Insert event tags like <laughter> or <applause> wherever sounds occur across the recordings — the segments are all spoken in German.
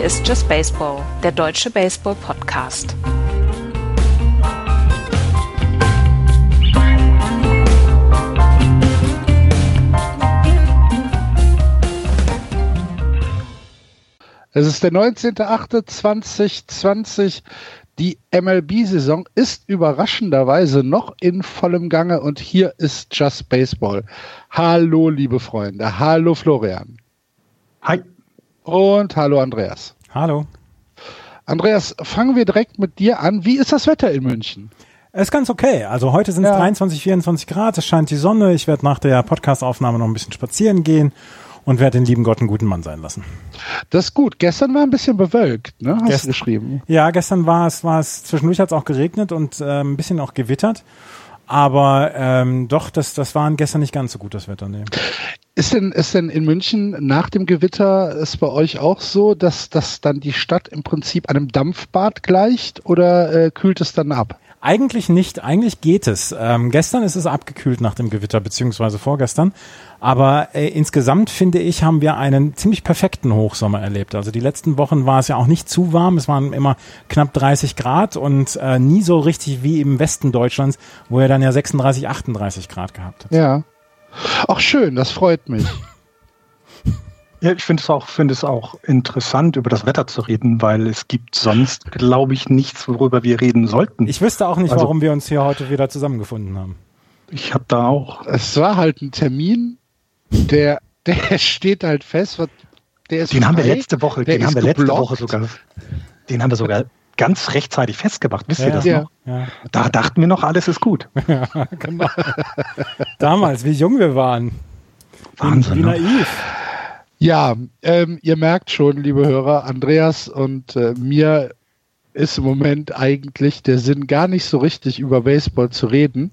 Hier ist Just Baseball, der deutsche Baseball-Podcast. Es ist der 19.08.2020. Die MLB-Saison ist überraschenderweise noch in vollem Gange und hier ist Just Baseball. Hallo, liebe Freunde. Hallo, Florian. Hi. Und hallo, Andreas. Hallo. Andreas, fangen wir direkt mit dir an. Wie ist das Wetter in München? Es ist ganz okay. Also heute sind es ja. 23, 24 Grad, es scheint die Sonne. Ich werde nach der Podcastaufnahme noch ein bisschen spazieren gehen und werde den lieben Gott einen guten Mann sein lassen. Das ist gut. Gestern war ein bisschen bewölkt, ne? Hast Gest du geschrieben? Ja, gestern war es, war es zwischendurch hat es auch geregnet und äh, ein bisschen auch gewittert. Aber ähm, doch, das, das war gestern nicht ganz so gut, das Wetter. Nee. Ist denn, ist denn in München nach dem Gewitter ist bei euch auch so, dass, dass dann die Stadt im Prinzip einem Dampfbad gleicht oder äh, kühlt es dann ab? Eigentlich nicht, eigentlich geht es. Ähm, gestern ist es abgekühlt nach dem Gewitter, beziehungsweise vorgestern. Aber äh, insgesamt finde ich, haben wir einen ziemlich perfekten Hochsommer erlebt. Also die letzten Wochen war es ja auch nicht zu warm. Es waren immer knapp 30 Grad und äh, nie so richtig wie im Westen Deutschlands, wo er dann ja 36, 38 Grad gehabt hat. Ja. Ach schön, das freut mich. <laughs> Ja, ich finde es auch, finde es auch interessant, über das Wetter zu reden, weil es gibt sonst, glaube ich, nichts, worüber wir reden sollten. Ich wüsste auch nicht, also, warum wir uns hier heute wieder zusammengefunden haben. Ich habe da auch. Es war halt ein Termin, der, <laughs> der steht halt fest. Der ist den frei, haben wir letzte Woche, den haben wir letzte Woche sogar, den haben wir sogar ganz rechtzeitig festgemacht. Wisst ja, ihr das ja, noch? Ja. Da dachten wir noch, alles ist gut. <laughs> Ja, genau. Damals, wie jung wir waren. Wahnsinn. Wie, wie ne? naiv. Ja, ähm, ihr merkt schon, liebe Hörer, Andreas und äh, mir ist im Moment eigentlich der Sinn gar nicht so richtig über Baseball zu reden,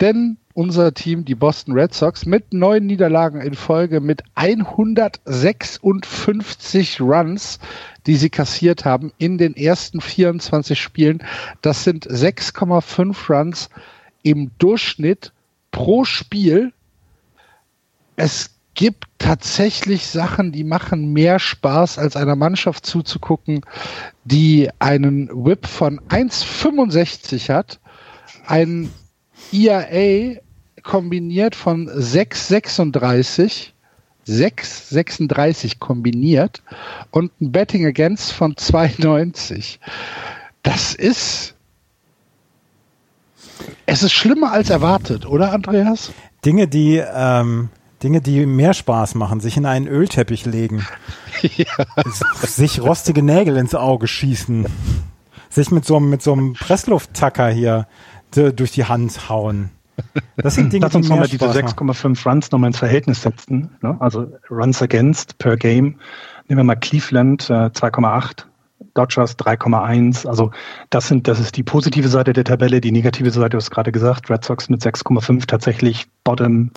denn unser Team, die Boston Red Sox, mit neun Niederlagen in Folge, mit 156 Runs, die sie kassiert haben in den ersten 24 Spielen. Das sind 6,5 Runs im Durchschnitt pro Spiel. Es gibt tatsächlich Sachen, die machen mehr Spaß, als einer Mannschaft zuzugucken, die einen Whip von 1,65 hat, ein ERA kombiniert von 6,36, 6,36 kombiniert und ein Betting Against von 2,90. Das ist es ist schlimmer als erwartet, oder Andreas? Dinge, die ähm, Dinge, die mehr Spaß machen, sich in einen Ölteppich legen, <laughs> ja. sich rostige Nägel ins Auge schießen, sich mit so einem, mit so einem Presslufttacker hier durch die Hand hauen. Das sind <clears throat> Dinge, Lass uns nochmal diese 6,5 Runs nochmal ins Verhältnis setzen. Ne? Also Runs against per Game. Nehmen wir mal Cleveland äh, 2,8, Dodgers 3,1. Also das sind, das ist die positive Seite der Tabelle. Die negative Seite, du hast gerade gesagt, Red Sox mit 6,5 tatsächlich Bottom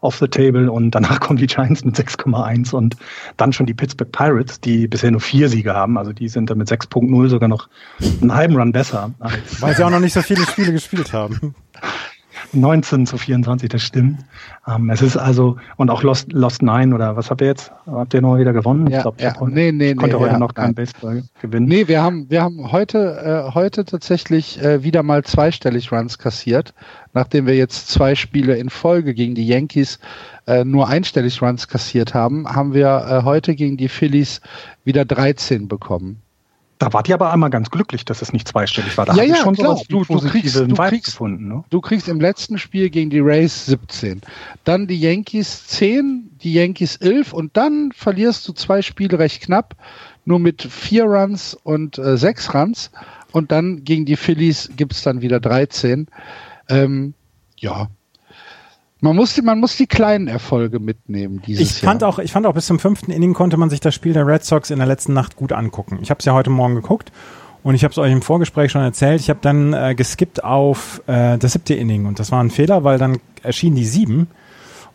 off the table und danach kommen die Giants mit 6,1 und dann schon die Pittsburgh Pirates, die bisher nur vier Siege haben. Also die sind da mit 6.0 sogar noch einen halben Run besser. Weil sie auch noch nicht so viele Spiele gespielt haben. <laughs> 19 zu 24, das stimmt. Ähm, es ist also, und auch Lost, Lost 9 oder was habt ihr jetzt? Habt ihr noch wieder gewonnen? Ja, ich glaube, ja. nee, nee, ich konnte nee, heute noch kein Baseball gewinnen. Nee, wir haben, wir haben heute, äh, heute tatsächlich äh, wieder mal zweistellig Runs kassiert, nachdem wir jetzt zwei Spiele in Folge gegen die Yankees äh, nur einstellig Runs kassiert haben, haben wir äh, heute gegen die Phillies wieder 13 bekommen. Da wart ihr aber einmal ganz glücklich, dass es nicht zweistellig war. Da ja, ja, schon klar. Du, du, kriegst, du, kriegst, gefunden, ne? du kriegst im letzten Spiel gegen die Rays 17. Dann die Yankees 10, die Yankees 11 und dann verlierst du zwei Spiele recht knapp, nur mit vier Runs und äh, sechs Runs. Und dann gegen die Phillies gibt's dann wieder 13. Ähm, ja, man muss, die, man muss die kleinen Erfolge mitnehmen dieses ich fand Jahr. Auch, ich fand auch bis zum fünften Inning konnte man sich das Spiel der Red Sox in der letzten Nacht gut angucken. Ich habe es ja heute Morgen geguckt und ich habe es euch im Vorgespräch schon erzählt. Ich habe dann äh, geskippt auf äh, das siebte Inning und das war ein Fehler, weil dann erschien die sieben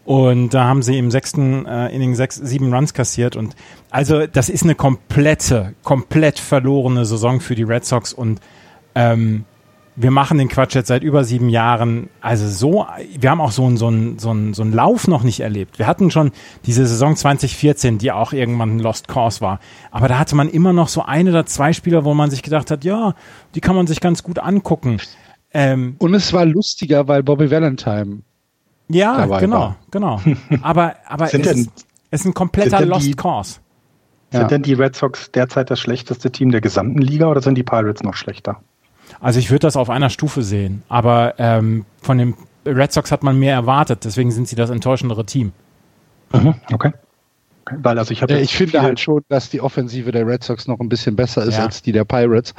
und da haben sie im sechsten äh, Inning sechs, sieben Runs kassiert und also das ist eine komplette, komplett verlorene Saison für die Red Sox und ähm, wir machen den Quatsch jetzt seit über sieben Jahren. Also so, wir haben auch so einen so einen, so einen, so einen Lauf noch nicht erlebt. Wir hatten schon diese Saison 2014, die auch irgendwann ein Lost Course war. Aber da hatte man immer noch so ein oder zwei Spieler, wo man sich gedacht hat, ja, die kann man sich ganz gut angucken. Ähm, Und es war lustiger, weil Bobby Valentine. Ja, genau, war. genau. Aber, aber <laughs> es, ist, es ist ein kompletter Lost die, Course. Sind ja. denn die Red Sox derzeit das schlechteste Team der gesamten Liga oder sind die Pirates noch schlechter? Also ich würde das auf einer Stufe sehen, aber ähm, von den Red Sox hat man mehr erwartet, deswegen sind sie das enttäuschendere Team. Mhm, okay. Weil also ich habe. Ja, ich finde halt schon, dass die Offensive der Red Sox noch ein bisschen besser ist ja. als die der Pirates.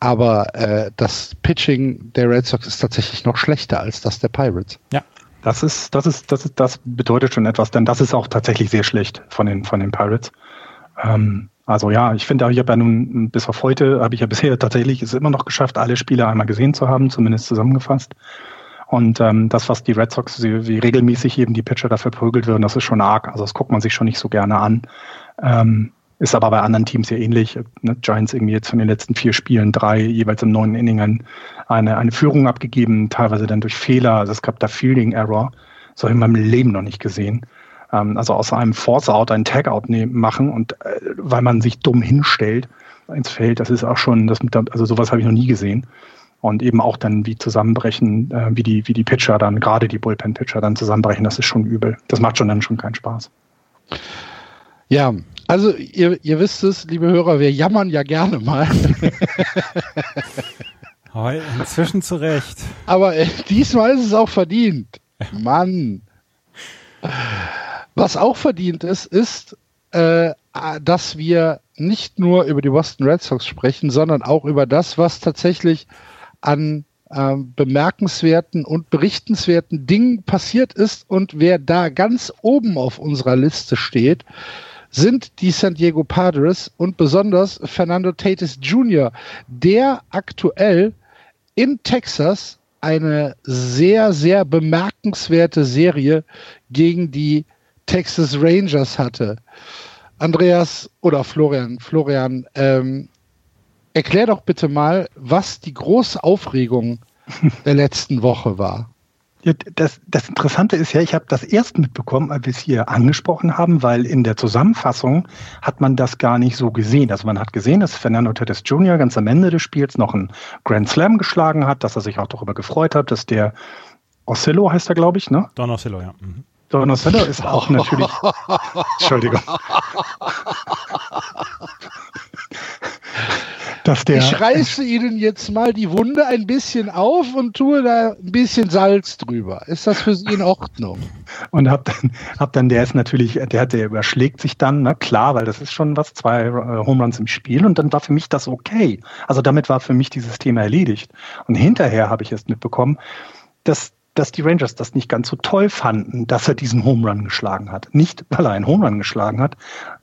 Aber äh, das Pitching der Red Sox ist tatsächlich noch schlechter als das der Pirates. Ja. Das ist, das ist, das ist, das bedeutet schon etwas, denn das ist auch tatsächlich sehr schlecht von den, von den Pirates. Ähm, also ja, ich finde, ich habe ja nun bis auf heute, habe ich ja <laughs> bisher tatsächlich es immer noch geschafft, alle Spiele einmal gesehen zu haben, zumindest zusammengefasst. Und ähm, das, was die Red Sox, wie, regelmäßig eben die Pitcher dafür prügelt werden, das ist schon arg. Also das guckt man sich schon nicht so gerne an. Ähm, ist aber bei anderen Teams ja ähnlich. Ne? Giants irgendwie jetzt von den letzten vier Spielen drei jeweils im neuen Inning eine, eine Führung abgegeben, teilweise dann durch Fehler. Also es gab da Fielding Error. So habe ich in meinem Leben noch nicht gesehen ähm, also aus einem Force-Out ein Tag-Out machen und äh, weil man sich dumm hinstellt ins Feld, das ist auch schon, das mit, also sowas habe ich noch nie gesehen. Und eben auch dann wie zusammenbrechen, äh, wie die, wie die Pitcher dann, gerade die Bullpen-Pitcher dann zusammenbrechen, das ist schon übel. Das macht schon dann schon keinen Spaß. Ja, also ihr, ihr wisst es, liebe Hörer, wir jammern ja gerne mal. <laughs> Inzwischen zurecht. Aber äh, diesmal ist es auch verdient. Mann. <laughs> Was auch verdient ist, ist, äh, dass wir nicht nur über die Boston Red Sox sprechen, sondern auch über das, was tatsächlich an äh, bemerkenswerten und berichtenswerten Dingen passiert ist. Und wer da ganz oben auf unserer Liste steht, sind die San Diego Padres und besonders Fernando Tatis Jr., der aktuell in Texas eine sehr, sehr bemerkenswerte Serie gegen die Texas Rangers hatte. Andreas oder Florian, Florian, ähm, erklär doch bitte mal, was die große Aufregung <laughs> der letzten Woche war. Ja, das, das Interessante ist ja, ich habe das erst mitbekommen, als wir es hier angesprochen haben, weil in der Zusammenfassung hat man das gar nicht so gesehen. Also man hat gesehen, dass Fernando Tatis Jr. ganz am Ende des Spiels noch einen Grand Slam geschlagen hat, dass er sich auch darüber gefreut hat, dass der Oscillo heißt er, glaube ich, ne? Don Oscillo, ja. Mhm. Donatello ist auch natürlich. <laughs> Entschuldigung. Dass der, ich reiße Ihnen jetzt mal die Wunde ein bisschen auf und tue da ein bisschen Salz drüber. Ist das für Sie in Ordnung? Und hab dann, hab dann der ist natürlich, der, der überschlägt sich dann, na klar, weil das ist schon was, zwei äh, Home Runs im Spiel und dann war für mich das okay. Also damit war für mich dieses Thema erledigt. Und hinterher habe ich erst mitbekommen, dass dass die Rangers das nicht ganz so toll fanden, dass er diesen Home Run geschlagen hat. Nicht, weil er einen Home Run geschlagen hat,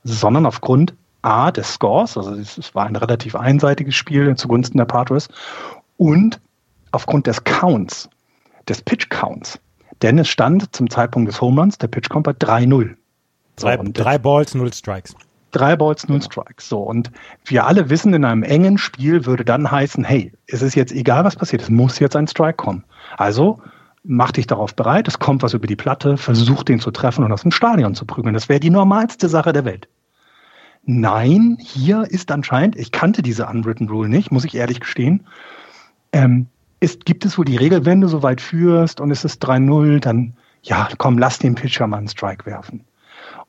sondern aufgrund A des Scores, also es war ein relativ einseitiges Spiel zugunsten der Padres, und aufgrund des Counts, des Pitch Counts. Denn es stand zum Zeitpunkt des Home Runs der Pitch Count bei 3-0. So, drei, drei Balls, null Strikes. Drei Balls, null Strikes. So, und wir alle wissen, in einem engen Spiel würde dann heißen, hey, es ist jetzt egal, was passiert, es muss jetzt ein Strike kommen. Also mach dich darauf bereit, es kommt was über die Platte, versuch den zu treffen und aus dem Stadion zu prügeln. Das wäre die normalste Sache der Welt. Nein, hier ist anscheinend, ich kannte diese Unwritten Rule nicht, muss ich ehrlich gestehen. Ähm, ist, gibt es wohl die Regel, wenn du so weit führst und es ist 3-0, dann ja, komm, lass den Pitcher mal einen Strike werfen.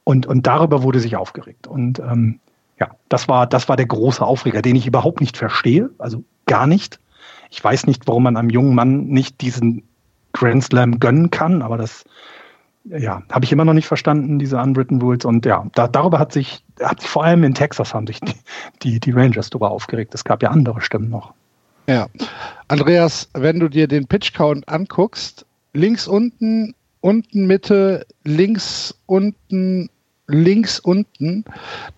Und, und darüber wurde sich aufgeregt. Und ähm, ja, das war, das war der große Aufreger, den ich überhaupt nicht verstehe, also gar nicht. Ich weiß nicht, warum man einem jungen Mann nicht diesen Grand Slam gönnen kann, aber das ja, habe ich immer noch nicht verstanden, diese Unwritten Rules. Und ja, da, darüber hat sich, hat sich vor allem in Texas haben sich die, die, die Rangers darüber aufgeregt. Es gab ja andere Stimmen noch. Ja. Andreas, wenn du dir den Pitch Count anguckst, links unten, unten Mitte, links unten, links unten,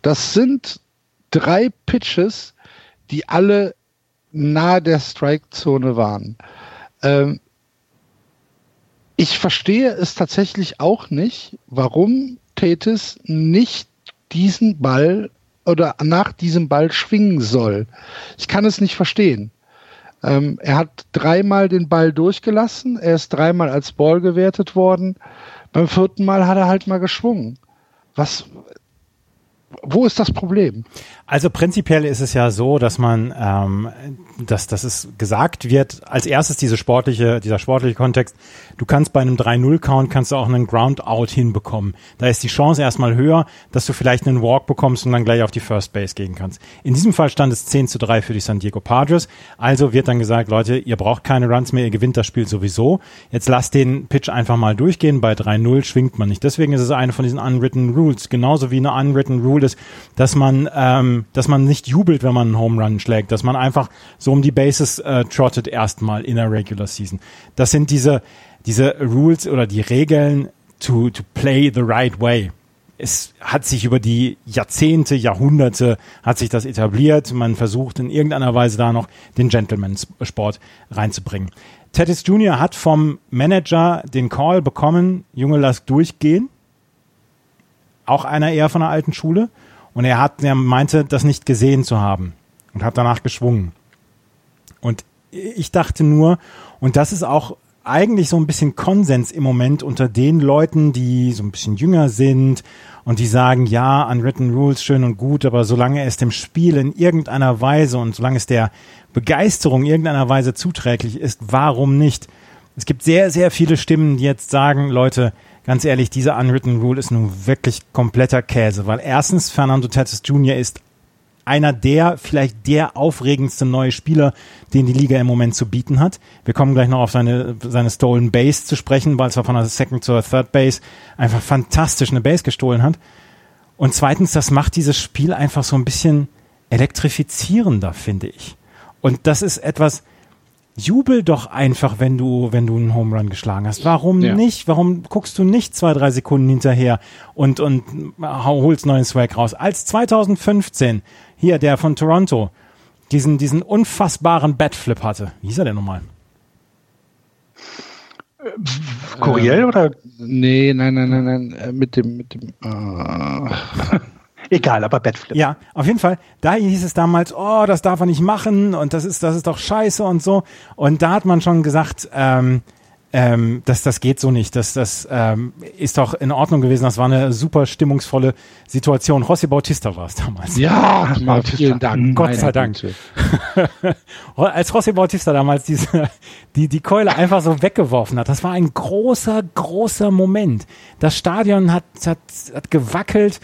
das sind drei Pitches, die alle nahe der Strike-Zone waren. Ähm, ich verstehe es tatsächlich auch nicht, warum Tatis nicht diesen Ball oder nach diesem Ball schwingen soll. Ich kann es nicht verstehen. Ähm, er hat dreimal den Ball durchgelassen, er ist dreimal als Ball gewertet worden. Beim vierten Mal hat er halt mal geschwungen. Was, wo ist das Problem? Also prinzipiell ist es ja so, dass man, ähm, dass, dass es gesagt wird, als erstes diese sportliche, dieser sportliche Kontext, du kannst bei einem 3-0-Count kannst du auch einen Ground-Out hinbekommen. Da ist die Chance erstmal höher, dass du vielleicht einen Walk bekommst und dann gleich auf die First Base gehen kannst. In diesem Fall stand es 10 zu 3 für die San Diego Padres. Also wird dann gesagt, Leute, ihr braucht keine Runs mehr, ihr gewinnt das Spiel sowieso. Jetzt lasst den Pitch einfach mal durchgehen. Bei 3-0 schwingt man nicht. Deswegen ist es eine von diesen unwritten Rules. Genauso wie eine unwritten Rule ist, dass man ähm, dass man nicht jubelt, wenn man einen Home Run schlägt, dass man einfach so um die Bases äh, trottet erstmal in der Regular Season. Das sind diese, diese Rules oder die Regeln to, to play the right way. Es hat sich über die Jahrzehnte, Jahrhunderte hat sich das etabliert. Man versucht in irgendeiner Weise da noch den Gentleman-Sport reinzubringen. Tatis Jr. hat vom Manager den Call bekommen, Junge, lass durchgehen. Auch einer eher von der alten Schule. Und er hat, er meinte, das nicht gesehen zu haben und hat danach geschwungen. Und ich dachte nur, und das ist auch eigentlich so ein bisschen Konsens im Moment unter den Leuten, die so ein bisschen jünger sind und die sagen, ja, unwritten rules schön und gut, aber solange es dem Spiel in irgendeiner Weise und solange es der Begeisterung in irgendeiner Weise zuträglich ist, warum nicht? Es gibt sehr, sehr viele Stimmen, die jetzt sagen, Leute, ganz ehrlich, dieser Unwritten Rule ist nun wirklich kompletter Käse, weil erstens Fernando Tatis Jr. ist einer der, vielleicht der aufregendste neue Spieler, den die Liga im Moment zu bieten hat. Wir kommen gleich noch auf seine, seine Stolen Base zu sprechen, weil es von der Second zur Third Base einfach fantastisch eine Base gestohlen hat. Und zweitens, das macht dieses Spiel einfach so ein bisschen elektrifizierender, finde ich. Und das ist etwas, jubel doch einfach, wenn du, wenn du einen Home Run geschlagen hast. Warum ja. nicht? Warum guckst du nicht zwei, drei Sekunden hinterher und, und holst neuen Swag raus? Als 2015 hier der von Toronto diesen, diesen unfassbaren Batflip hatte. Wie hieß er denn nochmal? Kuriel äh, oder? Nee, nein, nein, nein, nein, äh, mit dem, mit dem, uh. Egal, aber Bettflip. Ja, auf jeden Fall. Da hieß es damals, oh, das darf man nicht machen und das ist, das ist doch scheiße und so. Und da hat man schon gesagt, ähm, ähm, das, das geht so nicht. Das, das ähm, ist doch in Ordnung gewesen. Das war eine super stimmungsvolle Situation. José Bautista war es damals. Ja, Ach, vielen Dank. Gott sei Dank. <laughs> Als José Bautista damals diese, die, die Keule einfach so weggeworfen hat, das war ein großer, großer Moment. Das Stadion hat, hat, hat gewackelt.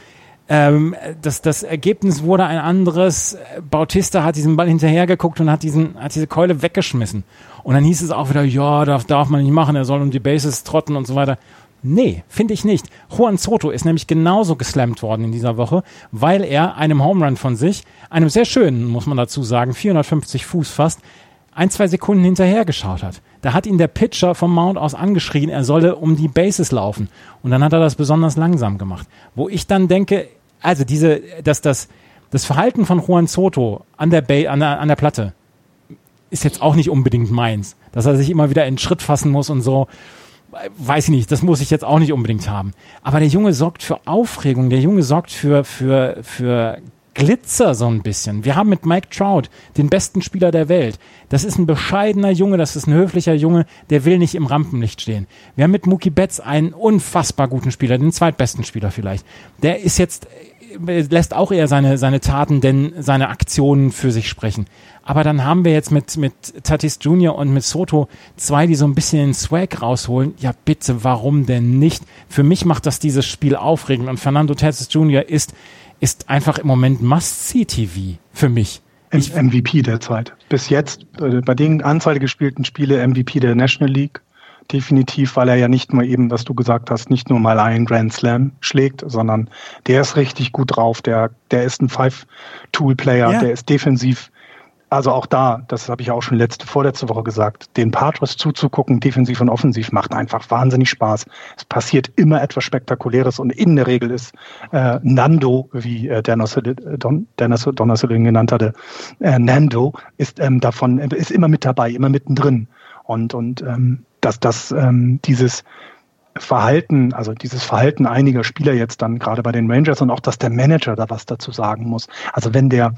Ähm, das, das Ergebnis wurde ein anderes. Bautista hat diesen Ball hinterhergeguckt und hat, diesen, hat diese Keule weggeschmissen. Und dann hieß es auch wieder, ja, darf, darf man nicht machen, er soll um die Bases trotten und so weiter. Nee, finde ich nicht. Juan Soto ist nämlich genauso geslammt worden in dieser Woche, weil er einem Home Run von sich, einem sehr schönen, muss man dazu sagen, 450 Fuß fast, ein, zwei Sekunden hinterhergeschaut hat. Da hat ihn der Pitcher vom Mount aus angeschrien, er solle um die Bases laufen. Und dann hat er das besonders langsam gemacht. Wo ich dann denke, also diese, dass das, das Verhalten von Juan Soto an der, Bay, an der, an der Platte ist jetzt auch nicht unbedingt meins. Dass er sich immer wieder in Schritt fassen muss und so, weiß ich nicht, das muss ich jetzt auch nicht unbedingt haben. Aber der Junge sorgt für Aufregung, der Junge sorgt für, für, für Glitzer so ein bisschen. Wir haben mit Mike Trout den besten Spieler der Welt. Das ist ein bescheidener Junge, das ist ein höflicher Junge, der will nicht im Rampenlicht stehen. Wir haben mit Mookie Betts einen unfassbar guten Spieler, den zweitbesten Spieler vielleicht. Der ist jetzt lässt auch eher seine, seine Taten denn seine Aktionen für sich sprechen. Aber dann haben wir jetzt mit, mit Tatis Jr. und mit Soto zwei, die so ein bisschen den Swag rausholen. Ja, bitte, warum denn nicht? Für mich macht das dieses Spiel aufregend und Fernando Tatis Jr. ist ist einfach im Moment Must-See-TV für mich. Ich MVP derzeit. Bis jetzt, äh, bei den Anzahl der gespielten Spiele, MVP der National League. Definitiv, weil er ja nicht nur eben, was du gesagt hast, nicht nur mal einen Grand Slam schlägt, sondern der ist richtig gut drauf. Der, der ist ein Five-Tool-Player, ja. der ist defensiv also auch da, das habe ich auch schon letzte, vorletzte Woche gesagt, den Patriots zuzugucken, defensiv und offensiv, macht einfach wahnsinnig Spaß. Es passiert immer etwas Spektakuläres und in der Regel ist äh, Nando, wie äh, Dennis, Don, Dennis Donnersilling genannt hatte, äh, Nando ist ähm, davon, ist immer mit dabei, immer mittendrin. Und, und ähm, dass das ähm, dieses Verhalten, also dieses Verhalten einiger Spieler jetzt dann gerade bei den Rangers und auch, dass der Manager da was dazu sagen muss. Also wenn der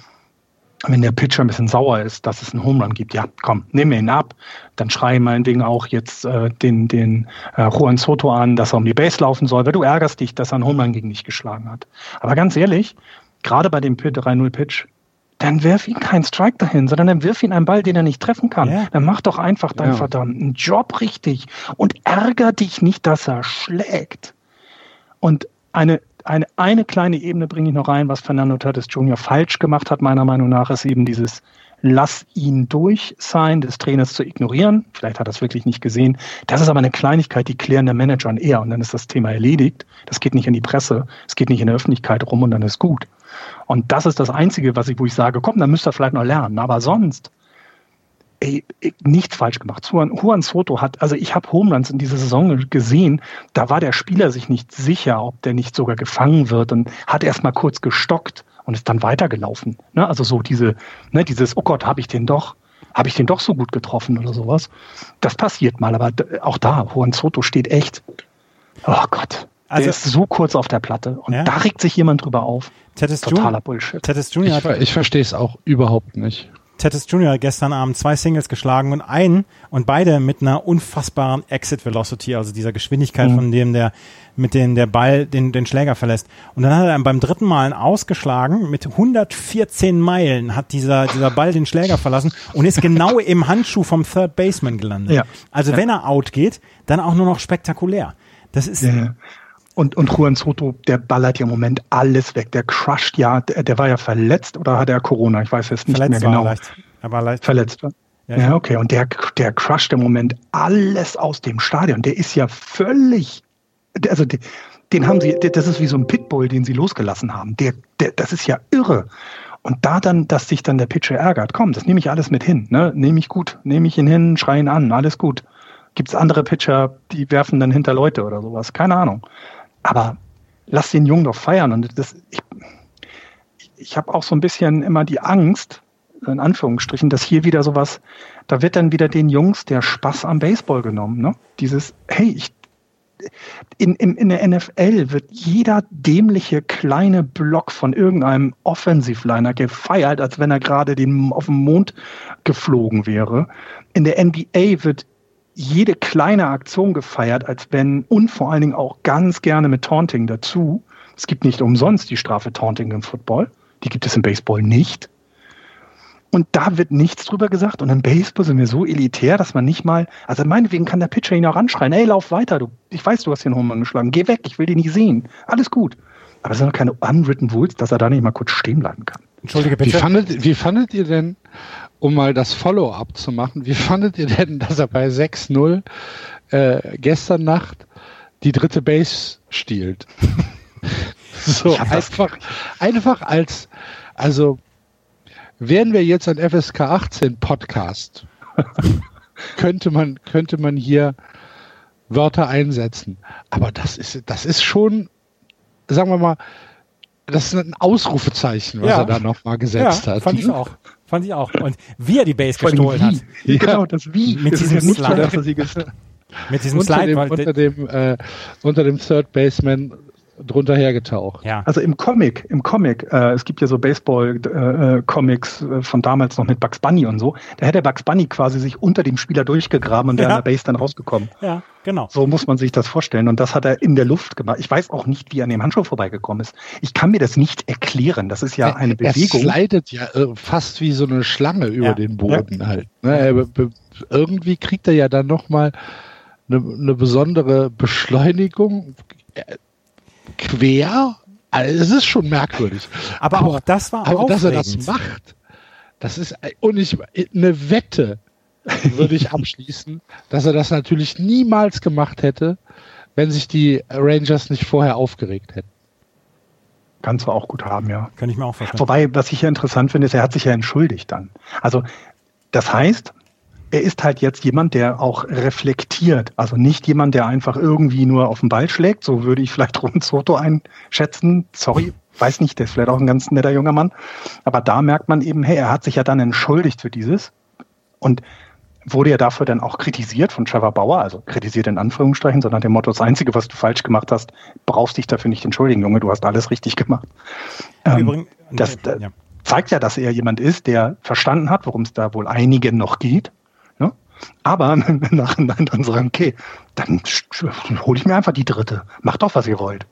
wenn der Pitcher ein bisschen sauer ist, dass es einen Home Run gibt, ja, komm, wir ihn ab. Dann schrei meinetwegen auch jetzt äh, den, den äh, Juan Soto an, dass er um die Base laufen soll, weil du ärgerst dich, dass er einen Home Run gegen dich geschlagen hat. Aber ganz ehrlich, gerade bei dem 3-0-Pitch, dann wirf ihn keinen Strike dahin, sondern dann wirf ihn einen Ball, den er nicht treffen kann. Ja. Dann mach doch einfach deinen ja. verdammten Job richtig und ärger dich nicht, dass er schlägt. Und eine eine, eine kleine Ebene bringe ich noch rein, was Fernando Tatis Jr. falsch gemacht hat, meiner Meinung nach, ist eben dieses Lass ihn durch sein des Trainers zu ignorieren. Vielleicht hat er es wirklich nicht gesehen. Das ist aber eine Kleinigkeit, die klären der Manager und er und dann ist das Thema erledigt. Das geht nicht in die Presse, es geht nicht in der Öffentlichkeit rum und dann ist gut. Und das ist das Einzige, was ich, wo ich sage, komm, dann müsst ihr vielleicht noch lernen. Aber sonst ey, nichts falsch gemacht. Juan, Juan Soto hat, also ich habe Homelands in dieser Saison gesehen, da war der Spieler sich nicht sicher, ob der nicht sogar gefangen wird und hat erst mal kurz gestockt und ist dann weitergelaufen. Ne? Also so diese, ne, dieses, oh Gott, habe ich den doch, habe ich den doch so gut getroffen oder sowas. Das passiert mal, aber auch da, Juan Soto steht echt, oh Gott. Also, der ist so kurz auf der Platte und ja. da regt sich jemand drüber auf. Tatis Totaler Bullshit. Tatis Junior ich, ich verstehe es auch überhaupt nicht. Tatis Jr. gestern Abend zwei Singles geschlagen und einen und beide mit einer unfassbaren Exit Velocity, also dieser Geschwindigkeit, mhm. von dem der mit dem der Ball den, den Schläger verlässt. Und dann hat er beim dritten Mal einen ausgeschlagen mit 114 Meilen hat dieser dieser Ball den Schläger verlassen und ist genau <laughs> im Handschuh vom Third Baseman gelandet. Ja. Also ja. wenn er out geht, dann auch nur noch spektakulär. Das ist ja. Und, und Juan Soto, der ballert ja im Moment alles weg. Der crusht ja, der, der war ja verletzt oder hat er Corona? Ich weiß jetzt nicht verletzt mehr genau. War leicht. Er war leicht. Verletzt. Ja, ja, okay. Und der, der crusht im Moment alles aus dem Stadion. Der ist ja völlig, also den, den haben sie, das ist wie so ein Pitbull, den sie losgelassen haben. Der, der, das ist ja irre. Und da dann, dass sich dann der Pitcher ärgert, komm, das nehme ich alles mit hin. Ne? Nehme ich gut, nehme ich ihn hin, schreien an, alles gut. Gibt es andere Pitcher, die werfen dann hinter Leute oder sowas? Keine Ahnung. Aber lass den Jungen doch feiern. Und das, ich, ich habe auch so ein bisschen immer die Angst, in Anführungsstrichen, dass hier wieder sowas, da wird dann wieder den Jungs der Spaß am Baseball genommen. Ne? Dieses, hey, ich, in, in, in der NFL wird jeder dämliche kleine Block von irgendeinem Offensivliner gefeiert, als wenn er gerade auf dem Mond geflogen wäre. In der NBA wird jede kleine Aktion gefeiert, als wenn und vor allen Dingen auch ganz gerne mit Taunting dazu. Es gibt nicht umsonst die Strafe Taunting im Football. Die gibt es im Baseball nicht. Und da wird nichts drüber gesagt. Und im Baseball sind wir so elitär, dass man nicht mal, also meinetwegen kann der Pitcher ihn auch anschreien, ey, lauf weiter, du, ich weiß, du hast den Home geschlagen, geh weg, ich will dich nicht sehen. Alles gut. Aber es sind doch keine unwritten Rules, dass er da nicht mal kurz stehen bleiben kann. Entschuldige bitte. Wie fandet, wie fandet ihr denn um mal das Follow-up zu machen, wie <laughs> fandet ihr denn, dass er bei 6-0 äh, gestern Nacht die dritte Base stiehlt? <laughs> so einfach, einfach als, also wären wir jetzt ein FSK 18 Podcast, <laughs> könnte man, könnte man hier Wörter einsetzen. Aber das ist, das ist schon, sagen wir mal, das ist ein Ausrufezeichen, was ja. er da nochmal gesetzt ja, hat. Fand ich auch. Fand ich auch. Und wie er die Base gestohlen hat. <laughs> Ja. Genau, das Wie. Mit das diesem Slide. Mit diesem unter Slide. Dem, unter, dem, äh, unter dem Third Baseman drunter hergetaucht. Ja. Also im Comic, im Comic, äh, es gibt ja so Baseball-Comics äh, äh, von damals noch mit Bugs Bunny und so, da hätte Bugs Bunny quasi sich unter dem Spieler durchgegraben und wäre ja. an der Base dann rausgekommen. Ja, genau. So muss man sich das vorstellen. Und das hat er in der Luft gemacht. Ich weiß auch nicht, wie er an dem Handschuh vorbeigekommen ist. Ich kann mir das nicht erklären. Das ist ja eine Bewegung. Er slidet ja äh, fast wie so eine Schlange über ja. den Boden halt. Ne? irgendwie kriegt er ja dann nochmal eine, eine besondere Beschleunigung quer. Also es ist schon merkwürdig. Aber, aber auch das war aber dass er das macht, das ist und ich eine Wette würde ich abschließen, <laughs> dass er das natürlich niemals gemacht hätte, wenn sich die Rangers nicht vorher aufgeregt hätten. Kannst du auch gut haben, ja. Kann ich mir auch vorstellen. Wobei, was ich ja interessant finde, ist, er hat sich ja entschuldigt dann. Also, das heißt, er ist halt jetzt jemand, der auch reflektiert. Also nicht jemand, der einfach irgendwie nur auf den Ball schlägt. So würde ich vielleicht <laughs> Ron Soto einschätzen. Sorry, weiß nicht, der ist vielleicht auch ein ganz netter junger Mann. Aber da merkt man eben, hey, er hat sich ja dann entschuldigt für dieses. Und wurde ja dafür dann auch kritisiert von Trevor Bauer, also kritisiert in Anführungsstrichen, sondern dem Motto, das Einzige, was du falsch gemacht hast, brauchst dich dafür nicht entschuldigen, Junge, du hast alles richtig gemacht. Ähm, Übrigens, das, ja zeigt ja, dass er jemand ist, der verstanden hat, worum es da wohl einigen noch geht. Aber <laughs> Nachhinein dann sagen, okay, dann hole ich mir einfach die dritte. Macht doch, was ihr wollt.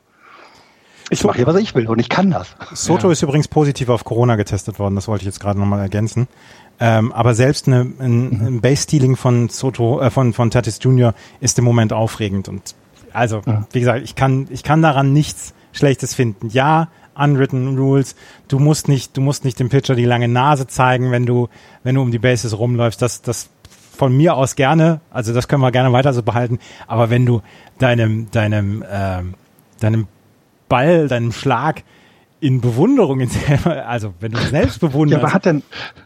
Ich mache hier, was ich will und ich kann das. Soto ja. ist übrigens positiv auf Corona getestet worden, das wollte ich jetzt gerade nochmal ergänzen. Ähm, aber selbst eine, ein, mhm. ein Base-Stealing von Soto, äh, von, von Tatis Jr. ist im Moment aufregend. Und also, ja. wie gesagt, ich kann, ich kann daran nichts Schlechtes finden. Ja, unwritten Rules. Du musst nicht, du musst nicht dem Pitcher die lange Nase zeigen, wenn du, wenn du um die Bases rumläufst. Das, das von mir aus gerne. Also das können wir gerne weiter so behalten. Aber wenn du deinem, deinem, äh, deinem Ball, deinem Schlag in Bewunderung, in, also wenn du selbst bewunderst ja, aber hat denn,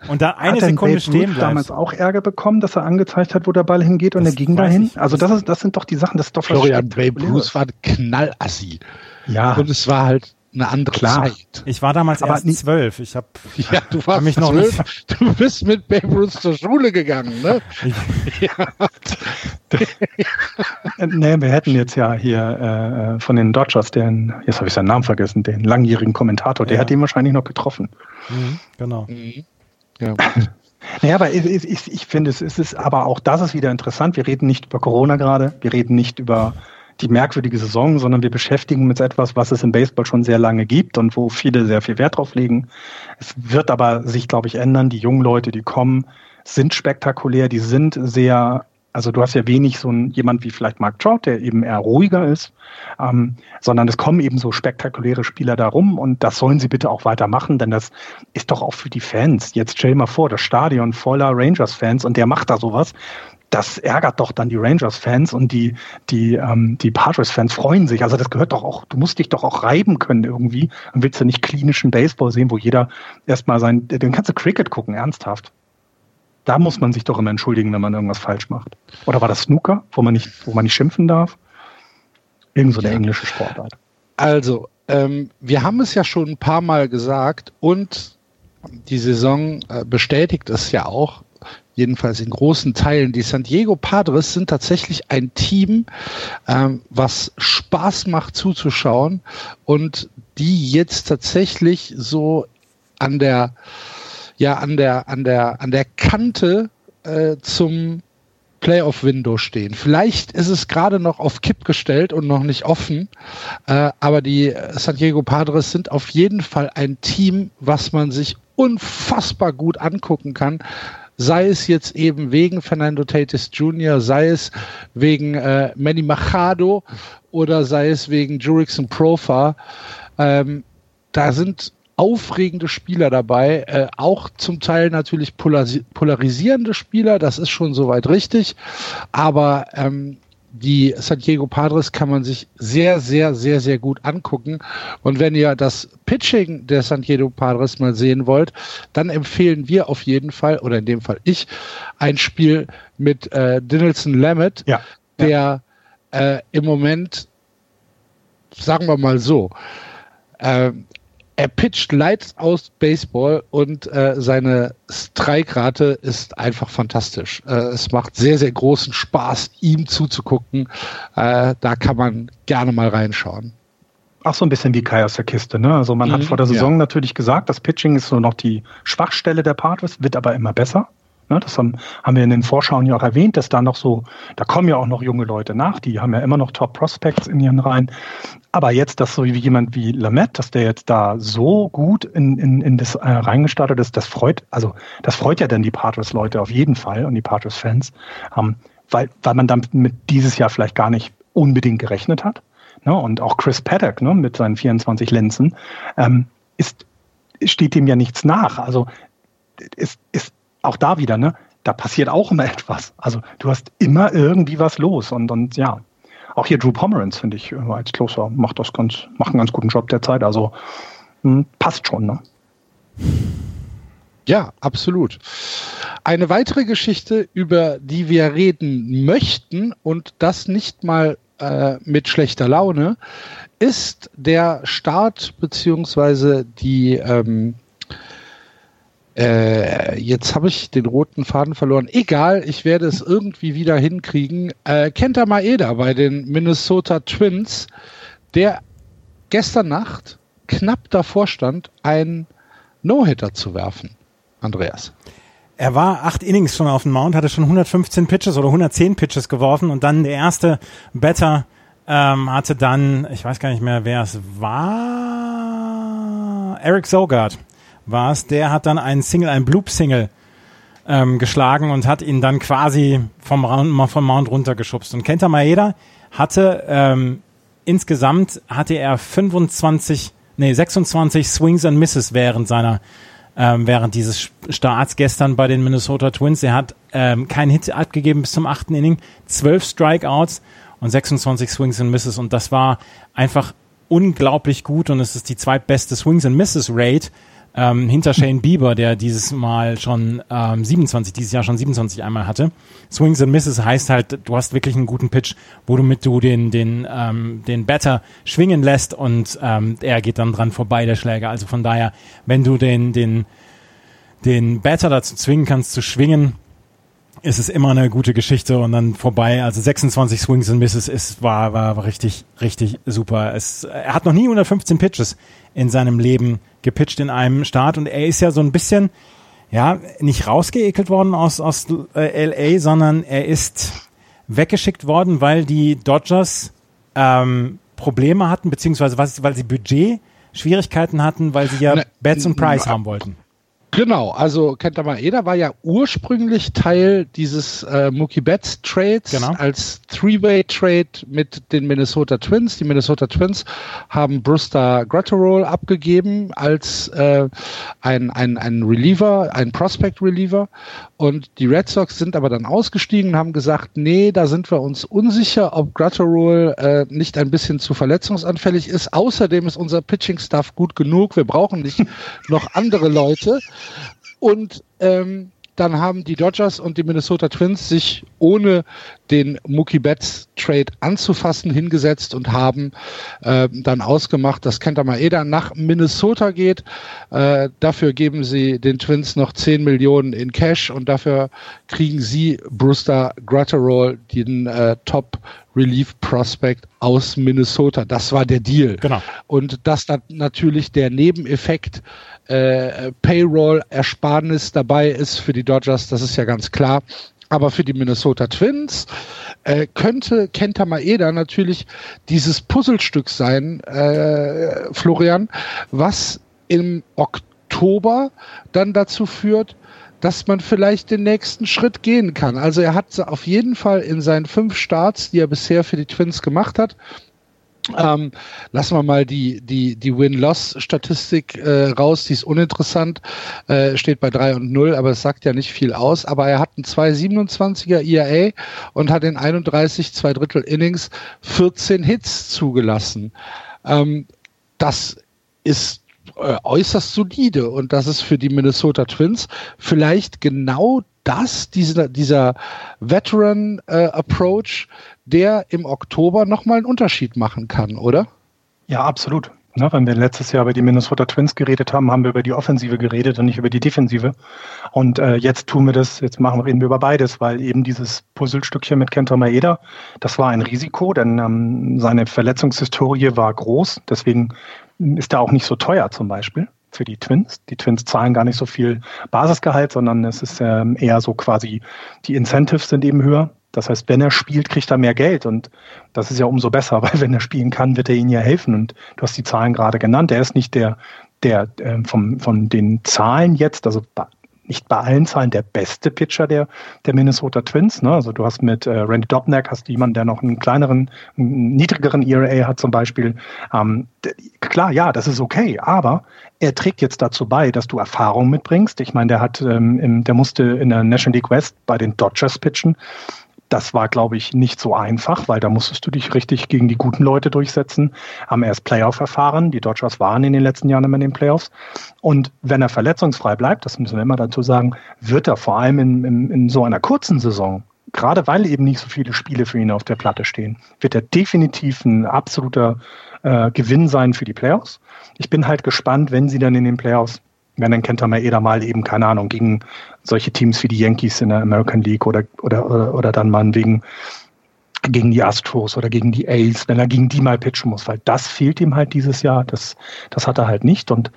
und da eine Sekunde Babe stehen bleibst. damals auch Ärger bekommen, dass er angezeigt hat, wo der Ball hingeht und das er ging dahin? Also das, ist, das sind doch die Sachen, das ist doch Florian Babe Ruth war knallassi. Ja. Und es war halt eine andere Klar. Zeit. Ich war damals aber erst zwölf. Ich habe <laughs> ja, du warst mich noch zwölf. Du bist mit Babe Ruth zur Schule gegangen, ne? <laughs> ja. nee, wir hätten jetzt ja hier äh, von den Dodgers den, jetzt habe ich seinen Namen vergessen, den langjährigen Kommentator, der ja. hat ihn wahrscheinlich noch getroffen. Mhm, genau. Mhm. Ja. <laughs> Naja, aber ich, ich, ich finde, es ist aber auch das ist wieder interessant. Wir reden nicht über Corona gerade, wir reden nicht über die merkwürdige Saison, sondern wir beschäftigen uns mit etwas, was es im Baseball schon sehr lange gibt und wo viele sehr viel Wert drauf legen. Es wird aber sich, glaube ich, ändern. Die jungen Leute, die kommen, sind spektakulär, die sind sehr, also du hast ja wenig so ein, jemand wie vielleicht Mark Trout, der eben eher ruhiger ist, ähm, sondern es kommen eben so spektakuläre Spieler darum und das sollen sie bitte auch weitermachen, denn das ist doch auch für die Fans. Jetzt stell mal vor, das Stadion voller Rangers-Fans und der macht da sowas das ärgert doch dann die Rangers-Fans und die, die, ähm, die Padres-Fans freuen sich. Also das gehört doch auch, du musst dich doch auch reiben können irgendwie und willst ja nicht klinischen Baseball sehen, wo jeder erstmal sein, den kannst du Cricket gucken, ernsthaft. Da muss man sich doch immer entschuldigen, wenn man irgendwas falsch macht. Oder war das Snooker, wo man nicht, wo man nicht schimpfen darf? Irgend so eine ja. englische Sportart. Also, ähm, wir haben es ja schon ein paar Mal gesagt und die Saison äh, bestätigt es ja auch jedenfalls in großen Teilen. Die San Diego Padres sind tatsächlich ein Team, ähm, was Spaß macht zuzuschauen und die jetzt tatsächlich so an der, ja, an der, an der, an der Kante äh, zum Playoff-Window stehen. Vielleicht ist es gerade noch auf Kipp gestellt und noch nicht offen, äh, aber die San Diego Padres sind auf jeden Fall ein Team, was man sich unfassbar gut angucken kann, sei es jetzt eben wegen Fernando Tatis Jr., sei es wegen äh, Manny Machado oder sei es wegen Jurickson Profa. Ähm, da sind aufregende Spieler dabei, äh, auch zum Teil natürlich polarisierende Spieler, das ist schon soweit richtig, aber ähm, die San Diego Padres kann man sich sehr, sehr, sehr, sehr gut angucken. Und wenn ihr das Pitching der San Diego Padres mal sehen wollt, dann empfehlen wir auf jeden Fall, oder in dem Fall ich, ein Spiel mit äh, Dinelson Lamet, ja. der ja. Äh, im Moment, sagen wir mal so, äh, er pitcht Lights aus Baseball und äh, seine Strike-Rate ist einfach fantastisch. Äh, es macht sehr, sehr großen Spaß, ihm zuzugucken. Äh, da kann man gerne mal reinschauen. Ach, so ein bisschen wie Kai aus der Kiste, ne? Also man mhm, hat vor der Saison ja. natürlich gesagt, das Pitching ist so noch die Schwachstelle der Padres, wird aber immer besser. Ne, das haben, haben wir in den Vorschauen ja auch erwähnt, dass da noch so, da kommen ja auch noch junge Leute nach, die haben ja immer noch Top Prospects in ihren Reihen. Aber jetzt, dass so wie jemand wie Lamette, dass der jetzt da so gut in, in, in das äh, reingestartet ist, das freut, also das freut ja dann die Padres-Leute auf jeden Fall und die Padres-Fans, ähm, weil, weil man damit mit dieses Jahr vielleicht gar nicht unbedingt gerechnet hat. Ne? Und auch Chris Paddock ne, mit seinen 24 Lenzen ähm, ist, steht dem ja nichts nach. Also ist, ist auch da wieder, ne? Da passiert auch immer <laughs> etwas. Also du hast immer irgendwie was los und, und ja. Auch hier Drew Pomeranz, finde ich, als Closer macht das ganz, macht einen ganz guten Job derzeit. Also mh, hm, passt schon, ne? Ja, absolut. Eine weitere Geschichte, über die wir reden möchten und das nicht mal äh, mit schlechter Laune, ist der Start beziehungsweise die ähm, äh, jetzt habe ich den roten Faden verloren. Egal, ich werde es irgendwie wieder hinkriegen. Äh, Kenta Maeda bei den Minnesota Twins, der gestern Nacht knapp davor stand, ein No-Hitter zu werfen. Andreas. Er war acht Innings schon auf dem Mount, hatte schon 115 Pitches oder 110 Pitches geworfen und dann der erste Batter ähm, hatte dann, ich weiß gar nicht mehr, wer es war, Eric Sogard war es, der hat dann einen Single, einen Bloop-Single ähm, geschlagen und hat ihn dann quasi vom, vom Mount runtergeschubst. Und Kenta Maeda hatte ähm, insgesamt hatte er 25, nee 26 Swings and Misses während seiner ähm, während dieses Starts gestern bei den Minnesota Twins. Er hat ähm, keinen Hit abgegeben bis zum achten Inning, zwölf Strikeouts und 26 Swings and Misses und das war einfach unglaublich gut und es ist die zweitbeste Swings and Misses Rate ähm, hinter Shane Bieber, der dieses Mal schon ähm, 27, dieses Jahr schon 27 einmal hatte. Swings and Misses heißt halt, du hast wirklich einen guten Pitch, wo du mit du den den ähm, den Batter schwingen lässt und ähm, er geht dann dran vorbei der Schläger. Also von daher, wenn du den den den Batter dazu zwingen kannst zu schwingen, ist es immer eine gute Geschichte und dann vorbei. Also 26 Swings and Misses ist, war, war, war richtig, richtig super. Es, er hat noch nie 115 Pitches in seinem Leben gepitcht in einem Start und er ist ja so ein bisschen, ja, nicht rausgeekelt worden aus, aus äh, LA, sondern er ist weggeschickt worden, weil die Dodgers ähm, Probleme hatten, beziehungsweise was, weil sie Budget Schwierigkeiten hatten, weil sie ja Betts und Price haben wollten. Genau, also Kenta Maeda war ja ursprünglich Teil dieses äh, Mookie Betts Trades genau. als Three-Way-Trade mit den Minnesota Twins. Die Minnesota Twins haben Brewster Gratterol abgegeben als äh, ein, ein, ein Reliever, ein Prospect-Reliever. Und die Red Sox sind aber dann ausgestiegen und haben gesagt, nee, da sind wir uns unsicher, ob Gratterol äh, nicht ein bisschen zu verletzungsanfällig ist. Außerdem ist unser Pitching-Staff gut genug. Wir brauchen nicht <laughs> noch andere Leute. Und ähm, dann haben die Dodgers und die Minnesota Twins sich ohne den Mookie Betts Trade anzufassen hingesetzt und haben äh, dann ausgemacht, dass Kenta Maeda nach Minnesota geht. Äh, dafür geben sie den Twins noch 10 Millionen in Cash und dafür kriegen sie Brewster Gratterall, den äh, Top Relief Prospect aus Minnesota. Das war der Deal. Genau. Und dann natürlich der Nebeneffekt äh, Payroll-Ersparnis dabei ist für die Dodgers, das ist ja ganz klar. Aber für die Minnesota Twins äh, könnte Kenta Maeda natürlich dieses Puzzlestück sein, äh, Florian, was im Oktober dann dazu führt, dass man vielleicht den nächsten Schritt gehen kann. Also er hat auf jeden Fall in seinen fünf Starts, die er bisher für die Twins gemacht hat, ähm, lassen wir mal die, die, die Win-Loss-Statistik äh, raus, die ist uninteressant, äh, steht bei 3 und 0, aber es sagt ja nicht viel aus. Aber er hat einen 2,27er IAA und hat in 31 zwei Drittel Innings 14 Hits zugelassen. Ähm, das ist äh, äußerst solide und das ist für die Minnesota Twins vielleicht genau das, dieser, dieser Veteran äh, der im Oktober nochmal einen Unterschied machen kann, oder? Ja, absolut. Na, wenn wir letztes Jahr über die Minnesota Twins geredet haben, haben wir über die Offensive geredet und nicht über die Defensive. Und äh, jetzt tun wir das, jetzt machen, reden wir über beides, weil eben dieses Puzzlestückchen mit Kenta Maeda, das war ein Risiko, denn ähm, seine Verletzungshistorie war groß. Deswegen ist er auch nicht so teuer zum Beispiel für die Twins. Die Twins zahlen gar nicht so viel Basisgehalt, sondern es ist ähm, eher so quasi, die Incentives sind eben höher. Das heißt, wenn er spielt, kriegt er mehr Geld und das ist ja umso besser, <laughs> weil wenn er spielen kann, wird er ihnen ja helfen und du hast die Zahlen gerade genannt. Er ist nicht der, der äh, vom, von den Zahlen jetzt, also nicht bei allen Zahlen der beste Pitcher der, der Minnesota Twins. Ne? Also du hast mit äh, Randy Dobnak hast du jemanden, der noch einen kleineren, einen niedrigeren ERA hat zum Beispiel. Ähm, klar, ja, das ist okay, aber er trägt jetzt dazu bei, dass du Erfahrung mitbringst. Ich meine, der hat, ähm, im, der musste in der National League West bei den Dodgers pitchen. Das war, glaube ich, nicht so einfach, weil da musstest du dich richtig gegen die guten Leute durchsetzen. Haben erst Playoff erfahren. Die Dodgers waren in den letzten Jahren immer in den Playoffs. Und wenn er verletzungsfrei bleibt, das müssen wir immer dazu sagen, wird er vor allem in, in, in so einer kurzen Saison gerade weil eben nicht so viele Spiele für ihn auf der Platte stehen, wird er definitiv ein absoluter äh, Gewinn sein für die Playoffs. Ich bin halt gespannt, wenn sie dann in den Playoffs wenn dann kennt mal eh mal eben, keine Ahnung, gegen solche Teams wie die Yankees in der American League oder, oder, oder, oder dann mal wegen gegen die Astros oder gegen die A's, wenn er gegen die mal pitchen muss, weil das fehlt ihm halt dieses Jahr, das, das hat er halt nicht. Und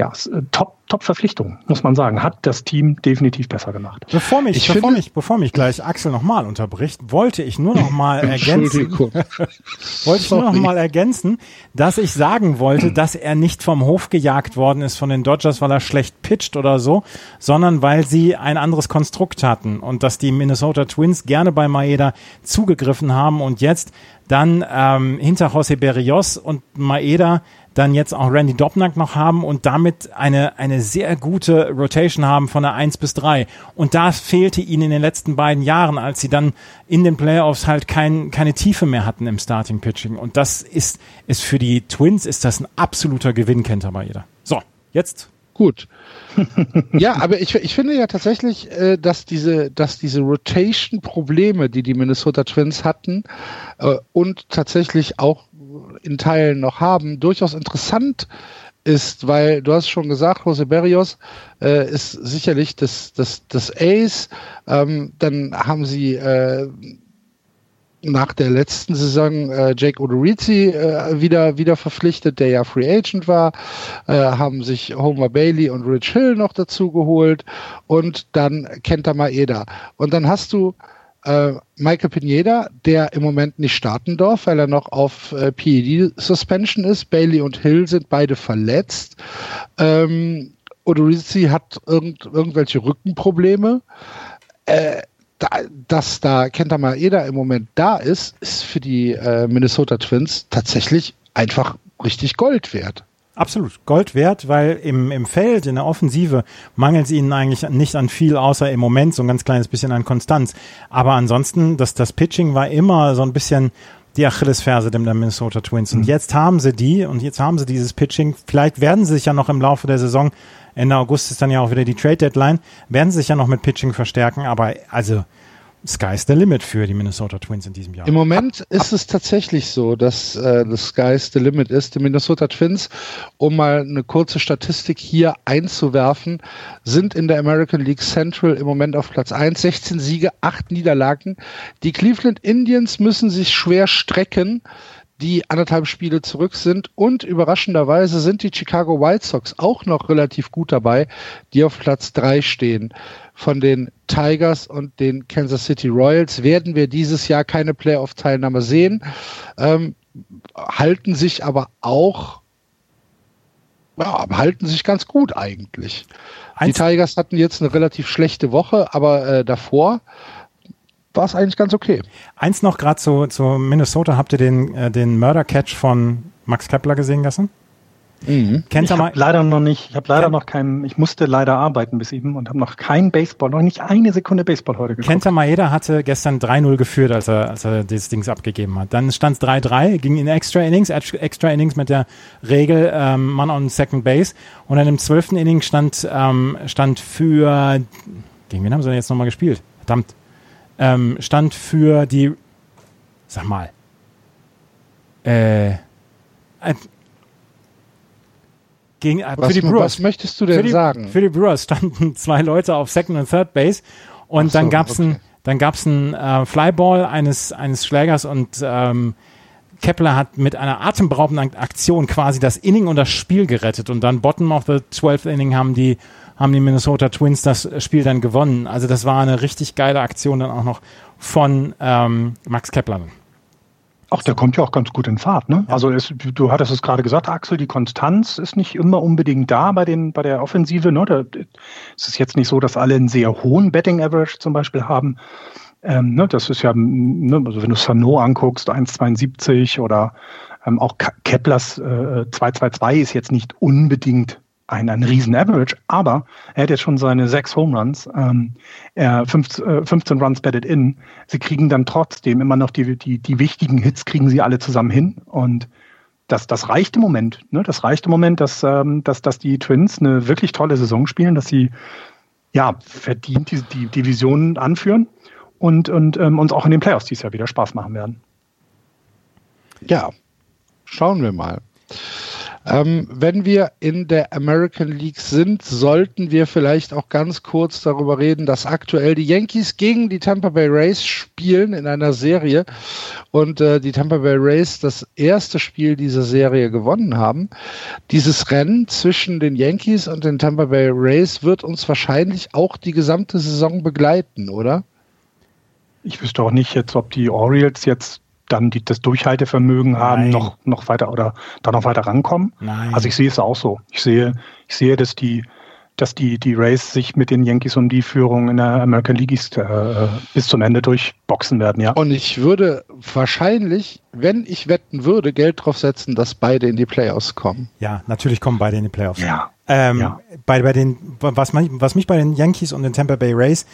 ja, äh, top, top Verpflichtung, muss man sagen. Hat das Team definitiv besser gemacht. Bevor mich, bevor finde, mich, bevor mich gleich Axel nochmal unterbricht, wollte ich nur noch mal <laughs> ergänzen, <laughs> wollte ich nur noch mal ergänzen, dass ich sagen wollte, dass er nicht vom Hof gejagt worden ist von den Dodgers, weil er schlecht pitcht oder so, sondern weil sie ein anderes Konstrukt hatten und dass die Minnesota Twins gerne bei Maeda zugegriffen haben und jetzt dann ähm, hinter José Berrios und Maeda dann jetzt auch Randy Dobnak noch haben und damit eine, eine sehr gute Rotation haben von der 1 bis 3. Und da fehlte ihnen in den letzten beiden Jahren, als sie dann in den Playoffs halt kein, keine Tiefe mehr hatten im Starting Pitching. Und das ist, ist für die Twins ist das ein absoluter Gewinn, kennt aber jeder. So, jetzt gut. <laughs> ja, aber ich, ich finde ja tatsächlich, äh, dass diese, dass diese Rotation-Probleme, die die Minnesota Twins hatten äh, und tatsächlich auch in Teilen noch haben, durchaus interessant ist, weil du hast schon gesagt, Jose Berrios äh, ist sicherlich das, das, das Ace. Ähm, dann haben sie äh, nach der letzten Saison äh, Jake Odorizzi äh, wieder, wieder verpflichtet, der ja Free Agent war, äh, haben sich Homer Bailey und Rich Hill noch dazu geholt und dann Kenta Maeda. Und dann hast du äh, Michael Pineda, der im Moment nicht starten darf, weil er noch auf äh, PED-Suspension ist. Bailey und Hill sind beide verletzt. Ähm, Odorizzi hat irgend, irgendwelche Rückenprobleme. Äh, da, dass da Kenta Maeda im Moment da ist, ist für die äh, Minnesota Twins tatsächlich einfach richtig Gold wert. Absolut. Gold wert, weil im, im Feld, in der Offensive, mangelt es ihnen eigentlich nicht an viel, außer im Moment so ein ganz kleines bisschen an Konstanz. Aber ansonsten, das, das Pitching war immer so ein bisschen die Achillesferse der Minnesota Twins. Und mhm. jetzt haben sie die und jetzt haben sie dieses Pitching. Vielleicht werden sie sich ja noch im Laufe der Saison, Ende August ist dann ja auch wieder die Trade Deadline, werden sie sich ja noch mit Pitching verstärken. Aber also, Sky's the limit für die Minnesota Twins in diesem Jahr. Im Moment ist es tatsächlich so, dass äh, das Sky's the limit ist. Die Minnesota Twins, um mal eine kurze Statistik hier einzuwerfen, sind in der American League Central im Moment auf Platz 1, 16 Siege, 8 Niederlagen. Die Cleveland Indians müssen sich schwer strecken die anderthalb Spiele zurück sind. Und überraschenderweise sind die Chicago White Sox auch noch relativ gut dabei, die auf Platz drei stehen. Von den Tigers und den Kansas City Royals werden wir dieses Jahr keine Playoff-Teilnahme sehen, ähm, halten sich aber auch ja, halten sich ganz gut eigentlich. Die Tigers hatten jetzt eine relativ schlechte Woche, aber äh, davor war es eigentlich ganz okay. Eins noch gerade zu, zu Minnesota. Habt ihr den, äh, den Murder Catch von Max Kepler gesehen gestern? Mhm. Kennt ich habe leider noch nicht, ich habe leider Ken noch keinen, ich musste leider arbeiten bis eben und habe noch kein Baseball, noch nicht eine Sekunde Baseball heute geguckt. Kenta Maeda hatte gestern 3-0 geführt, als er, als er dieses Dings abgegeben hat. Dann stand es 3-3, ging in Extra Innings, Extra Innings mit der Regel ähm, Mann on Second Base und dann im zwölften Inning stand, ähm, stand für, gegen wen haben sie denn jetzt nochmal gespielt? Verdammt ähm, stand für die, sag mal, äh, äh gegen, äh, was, für die Brewers. Was möchtest du denn für die, sagen? Für die Brewers standen <laughs> zwei Leute auf Second und Third Base und so, dann gab's okay. ein, dann gab's ein äh, Flyball eines eines Schlägers und ähm, Kepler hat mit einer atemberaubenden Aktion quasi das Inning und das Spiel gerettet und dann Bottom of the 12th Inning haben die haben die Minnesota Twins das Spiel dann gewonnen. Also das war eine richtig geile Aktion dann auch noch von ähm, Max Kepler. Ach, der kommt ja auch ganz gut in Fahrt, ne? Ja. Also es, du hattest es gerade gesagt, Axel, die Konstanz ist nicht immer unbedingt da bei den bei der Offensive. Ne? Da, es ist jetzt nicht so, dass alle einen sehr hohen Betting Average zum Beispiel haben. Ähm, ne, das ist ja, ne, also wenn du Sano anguckst, 1,72 oder ähm, auch Keplers äh, 2,22 ist jetzt nicht unbedingt ein, ein riesen Average, aber er hat jetzt schon seine sechs Home Runs, ähm, er 15, äh, 15 Runs batted in. Sie kriegen dann trotzdem immer noch die, die, die wichtigen Hits, kriegen sie alle zusammen hin und das, das reicht im Moment. Ne? Das reicht im Moment, dass, ähm, dass, dass die Twins eine wirklich tolle Saison spielen, dass sie ja verdient die, die Division anführen und, und ähm, uns auch in den Playoffs dieses Jahr wieder Spaß machen werden. Ja, schauen wir mal. Ähm, wenn wir in der American League sind, sollten wir vielleicht auch ganz kurz darüber reden, dass aktuell die Yankees gegen die Tampa Bay Rays spielen in einer Serie und äh, die Tampa Bay Rays das erste Spiel dieser Serie gewonnen haben. Dieses Rennen zwischen den Yankees und den Tampa Bay Rays wird uns wahrscheinlich auch die gesamte Saison begleiten, oder? Ich wüsste auch nicht jetzt, ob die Orioles jetzt dann die, das Durchhaltevermögen Nein. haben, noch, noch weiter oder da noch weiter rankommen. Nein. Also ich sehe es auch so. Ich sehe, ich sehe, dass die, dass die, die Rays sich mit den Yankees um die Führung in der American League East äh, bis zum Ende durchboxen werden, ja. Und ich würde wahrscheinlich, wenn ich wetten würde, Geld drauf setzen, dass beide in die Playoffs kommen. Ja, natürlich kommen beide in die Playoffs. Ja. Ähm, ja. Bei, bei den, was, man, was mich bei den Yankees und den Tampa Bay Rays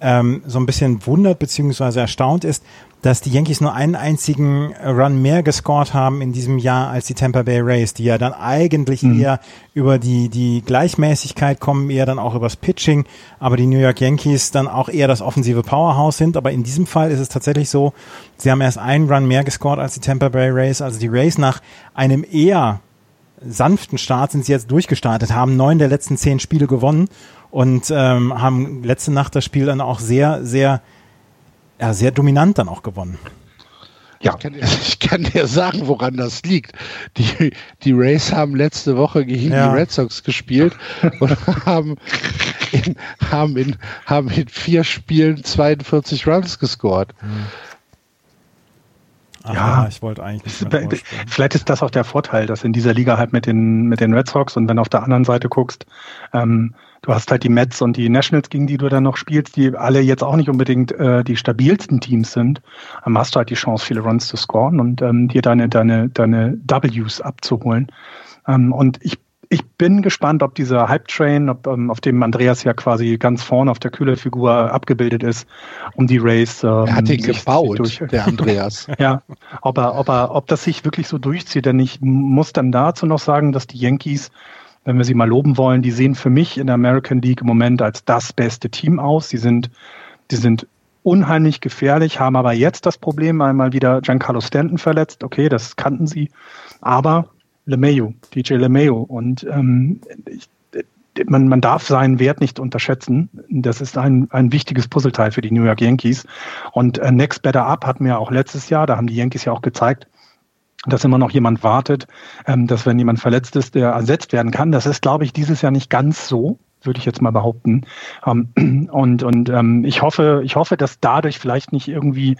ähm, so ein bisschen wundert bzw. erstaunt ist, dass die Yankees nur einen einzigen Run mehr gescored haben in diesem Jahr als die Tampa Bay Rays, die ja dann eigentlich mhm. eher über die, die Gleichmäßigkeit kommen, eher dann auch übers Pitching, aber die New York Yankees dann auch eher das offensive Powerhouse sind. Aber in diesem Fall ist es tatsächlich so, sie haben erst einen Run mehr gescored als die Tampa Bay Rays. Also die Rays nach einem eher sanften Start sind sie jetzt durchgestartet, haben neun der letzten zehn Spiele gewonnen und ähm, haben letzte Nacht das Spiel dann auch sehr, sehr ja, sehr dominant dann auch gewonnen. Ja. Ich kann, dir, <laughs> ich kann dir sagen, woran das liegt. Die, die Rays haben letzte Woche gegen ja. die Red Sox gespielt und <laughs> haben in, haben, in, haben in vier Spielen 42 Runs gescored. Aha, ja, ich wollte eigentlich. Nicht vielleicht ist das auch der Vorteil, dass in dieser Liga halt mit den, mit den Red Sox und wenn du auf der anderen Seite guckst, ähm, du hast halt die Mets und die Nationals, gegen die du dann noch spielst, die alle jetzt auch nicht unbedingt äh, die stabilsten Teams sind, dann hast du halt die Chance, viele Runs zu scoren und ähm, dir deine, deine, deine Ws abzuholen. Ähm, und ich ich bin gespannt, ob dieser Hype-Train, ob, ähm, auf dem Andreas ja quasi ganz vorne auf der Kühlerfigur abgebildet ist, um die Race. Ähm, er hat ihn gebaut, durch, der Andreas. <laughs> ja, ob, er, ob, er, ob das sich wirklich so durchzieht. Denn ich muss dann dazu noch sagen, dass die Yankees wenn wir sie mal loben wollen, die sehen für mich in der American League im Moment als das beste Team aus. Sie sind, die sind unheimlich gefährlich, haben aber jetzt das Problem, einmal wieder Giancarlo Stanton verletzt. Okay, das kannten sie. Aber LeMayo, DJ LeMayo. Und ähm, ich, man, man darf seinen Wert nicht unterschätzen. Das ist ein, ein wichtiges Puzzleteil für die New York Yankees. Und äh, Next Better Up hatten wir auch letztes Jahr, da haben die Yankees ja auch gezeigt, dass immer noch jemand wartet, ähm, dass wenn jemand verletzt ist, der ersetzt werden kann. Das ist, glaube ich, dieses Jahr nicht ganz so, würde ich jetzt mal behaupten. Ähm, <clears throat> und und ähm, ich hoffe, ich hoffe, dass dadurch vielleicht nicht irgendwie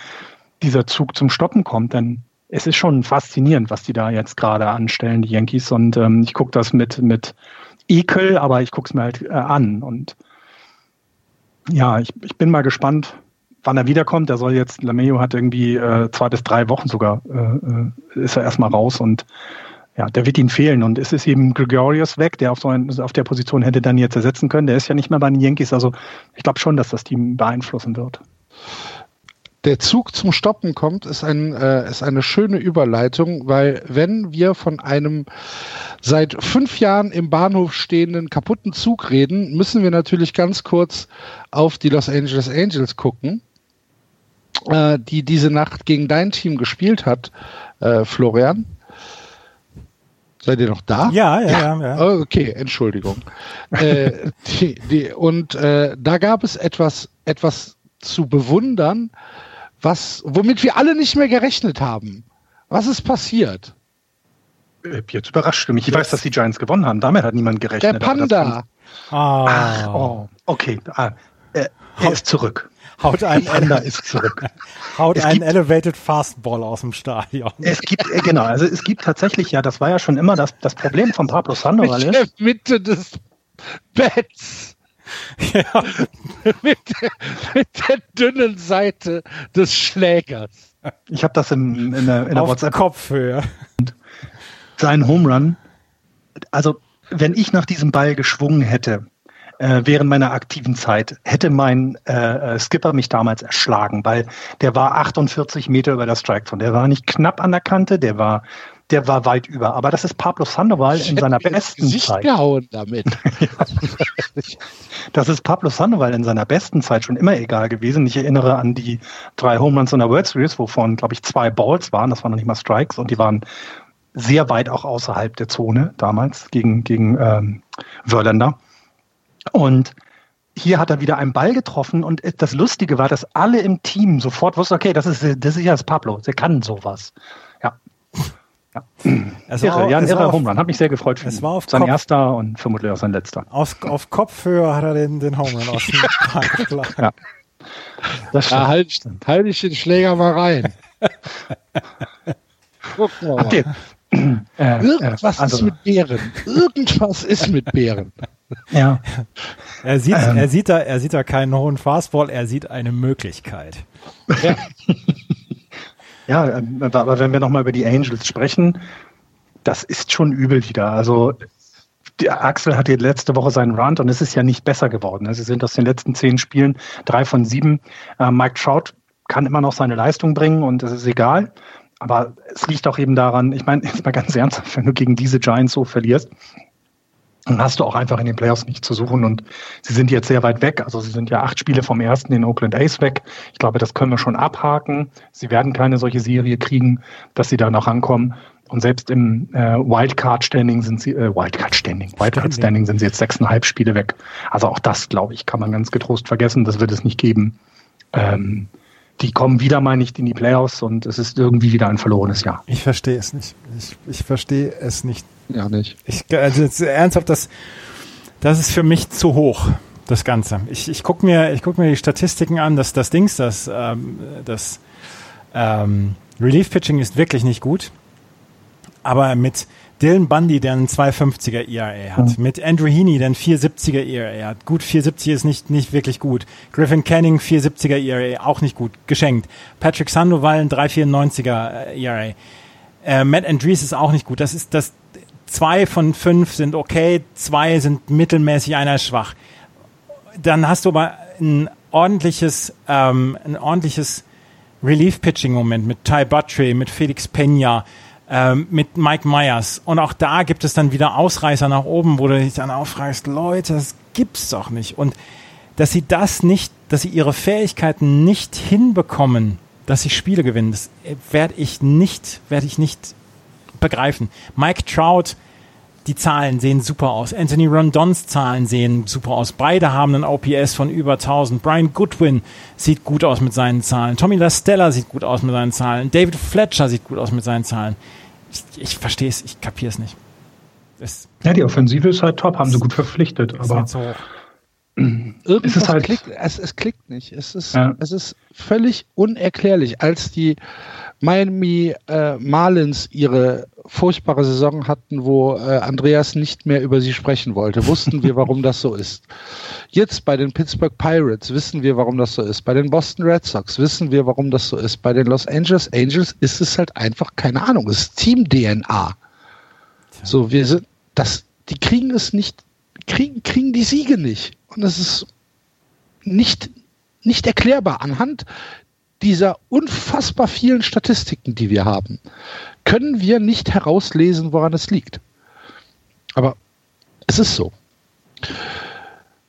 dieser Zug zum Stoppen kommt, denn es ist schon faszinierend, was die da jetzt gerade anstellen, die Yankees. Und ähm, ich gucke das mit, mit Ekel, aber ich gucke es mir halt äh, an. Und ja, ich, ich bin mal gespannt, wann er wiederkommt. Der soll jetzt, Lameo hat irgendwie äh, zwei bis drei Wochen sogar, äh, äh, ist er erstmal raus und ja, der wird ihm fehlen. Und es ist eben Gregorius weg, der auf, so ein, auf der Position hätte dann jetzt ersetzen können. Der ist ja nicht mehr bei den Yankees. Also ich glaube schon, dass das Team beeinflussen wird. Der Zug zum Stoppen kommt, ist, ein, äh, ist eine schöne Überleitung, weil wenn wir von einem seit fünf Jahren im Bahnhof stehenden kaputten Zug reden, müssen wir natürlich ganz kurz auf die Los Angeles Angels gucken äh, die diese Nacht gegen dein Team gespielt hat, äh, Florian. Seid ihr noch da? Ja, ja, ja. ja. Oh, okay, Entschuldigung. <laughs> äh, die, die, und äh, da gab es etwas, etwas zu bewundern, was, womit wir alle nicht mehr gerechnet haben. Was ist passiert? Äh, jetzt überrascht du mich. Ich weiß, dass die Giants gewonnen haben. Damit hat niemand gerechnet. Der Panda. Ah. Ach, oh, okay. Ah, er, er ist zurück. Haut einen Panda ist zurück. <laughs> Haut es einen gibt, Elevated Fastball aus dem Stadion. Es gibt, äh, genau, also es gibt tatsächlich, ja, das war ja schon immer das, das Problem von Pablo Sandoval ist. Der Mitte des Betts. <laughs> Ja. mit, der, mit der dünnen Seite des Schlägers. Ich habe das im, in der, in der Auf WhatsApp. Kopfhöhe. Sein Home Run. Also, wenn ich nach diesem Ball geschwungen hätte, äh, während meiner aktiven Zeit hätte mein äh, äh Skipper mich damals erschlagen, weil der war 48 Meter über der Strike Zone. Der war nicht knapp an der Kante, der war der war weit über. Aber das ist Pablo Sandoval in seiner besten Zeit. Gehauen damit. <laughs> das ist Pablo Sandoval in seiner besten Zeit schon immer egal gewesen. Ich erinnere an die drei Home Runs in der World Series, wovon, glaube ich, zwei Balls waren. Das waren noch nicht mal Strikes und die waren sehr weit auch außerhalb der Zone damals gegen, gegen ähm, Wörländer. Und hier hat er wieder einen Ball getroffen und das Lustige war, dass alle im Team sofort wussten, okay, das ist, das ist ja das Pablo, der kann sowas. Ja. Ja, es irre, war, ja ein irrer Home Run. Hat mich sehr gefreut für es War auf sein Kopf, erster und vermutlich auch sein letzter. Auf, auf Kopfhöhe hat er den, den Home Run aus dem <laughs> Park ja. Das ja, halt, halt ich den Schläger mal rein. <laughs> Guck mal. Habt ihr, <clears throat> äh, Irgendwas also, ist mit Bären. Irgendwas ist mit Bären. Ja. <laughs> Er sieht, ähm. er sieht da, er sieht da keinen hohen Fastball, er sieht eine Möglichkeit. Ja. <laughs> ja, ähm, aber wenn wir nochmal über die Angels sprechen, das ist schon übel wieder. Also, der Axel hatte letzte Woche seinen Run und es ist ja nicht besser geworden. Sie sind aus den letzten zehn Spielen drei von sieben. Äh, Mike Trout kann immer noch seine Leistung bringen und es ist egal. Aber es liegt auch eben daran, ich meine, jetzt mal ganz <laughs> ernsthaft, wenn du gegen diese Giants so verlierst, dann hast du auch einfach in den Playoffs nicht zu suchen. Und sie sind jetzt sehr weit weg. Also sie sind ja acht Spiele vom ersten in Oakland Ace weg. Ich glaube, das können wir schon abhaken. Sie werden keine solche Serie kriegen, dass sie da noch rankommen. Und selbst im äh, Wildcard-Standing sind sie, äh, Wildcard-Standing, Wildcard-Standing sind sie jetzt sechseinhalb Spiele weg. Also auch das, glaube ich, kann man ganz getrost vergessen. Das wird es nicht geben. Ähm, die kommen wieder mal nicht in die Playoffs und es ist irgendwie wieder ein verlorenes Jahr. Ich verstehe es nicht. Ich, ich verstehe es nicht. Ja, nicht. Ich, also ernsthaft, das, das ist für mich zu hoch, das Ganze. Ich, ich gucke mir, ich guck mir die Statistiken an, dass das Dings, das, ähm, das ähm, Relief Pitching ist wirklich nicht gut. Aber mit Dylan Bundy, der einen 250er ERA hat. Mhm. Mit Andrew Heaney, der einen 470er ERA hat. Gut, 470 ist nicht, nicht wirklich gut. Griffin Canning, 470er ERA, auch nicht gut. Geschenkt. Patrick Sandoval, ein 394er ERA. Äh, Matt Andrees ist auch nicht gut. Das ist das, zwei von fünf sind okay, zwei sind mittelmäßig, einer schwach. Dann hast du aber ein ordentliches, ähm, ein ordentliches Relief-Pitching-Moment mit Ty Buttry, mit Felix Pena, ähm, mit Mike Myers. Und auch da gibt es dann wieder Ausreißer nach oben, wo du dich dann aufreißt, Leute, das gibt's doch nicht. Und dass sie das nicht, dass sie ihre Fähigkeiten nicht hinbekommen, dass sie Spiele gewinnen, das werde ich nicht, werde ich nicht begreifen. Mike Trout, die Zahlen sehen super aus. Anthony Rondons Zahlen sehen super aus. Beide haben einen OPS von über 1000. Brian Goodwin sieht gut aus mit seinen Zahlen. Tommy LaStella sieht gut aus mit seinen Zahlen. David Fletcher sieht gut aus mit seinen Zahlen. Ich, ich verstehe es, ich kapiere es nicht. Es ja, die Offensive ist halt top, haben sie gut verpflichtet. Aber so Irgendwas es halt klickt, es, es, klickt nicht. Es ist, ja. es ist völlig unerklärlich. Als die Miami äh, Marlins ihre furchtbare Saison hatten, wo äh, Andreas nicht mehr über sie sprechen wollte, wussten wir, warum das so ist. Jetzt bei den Pittsburgh Pirates wissen wir, warum das so ist. Bei den Boston Red Sox wissen wir, warum das so ist. Bei den Los Angeles Angels ist es halt einfach keine Ahnung. Es ist Team-DNA. So, wir sind, das, die kriegen es nicht, kriegen, kriegen die Siege nicht. Und das ist nicht, nicht erklärbar anhand dieser unfassbar vielen Statistiken, die wir haben, können wir nicht herauslesen, woran es liegt. Aber es ist so.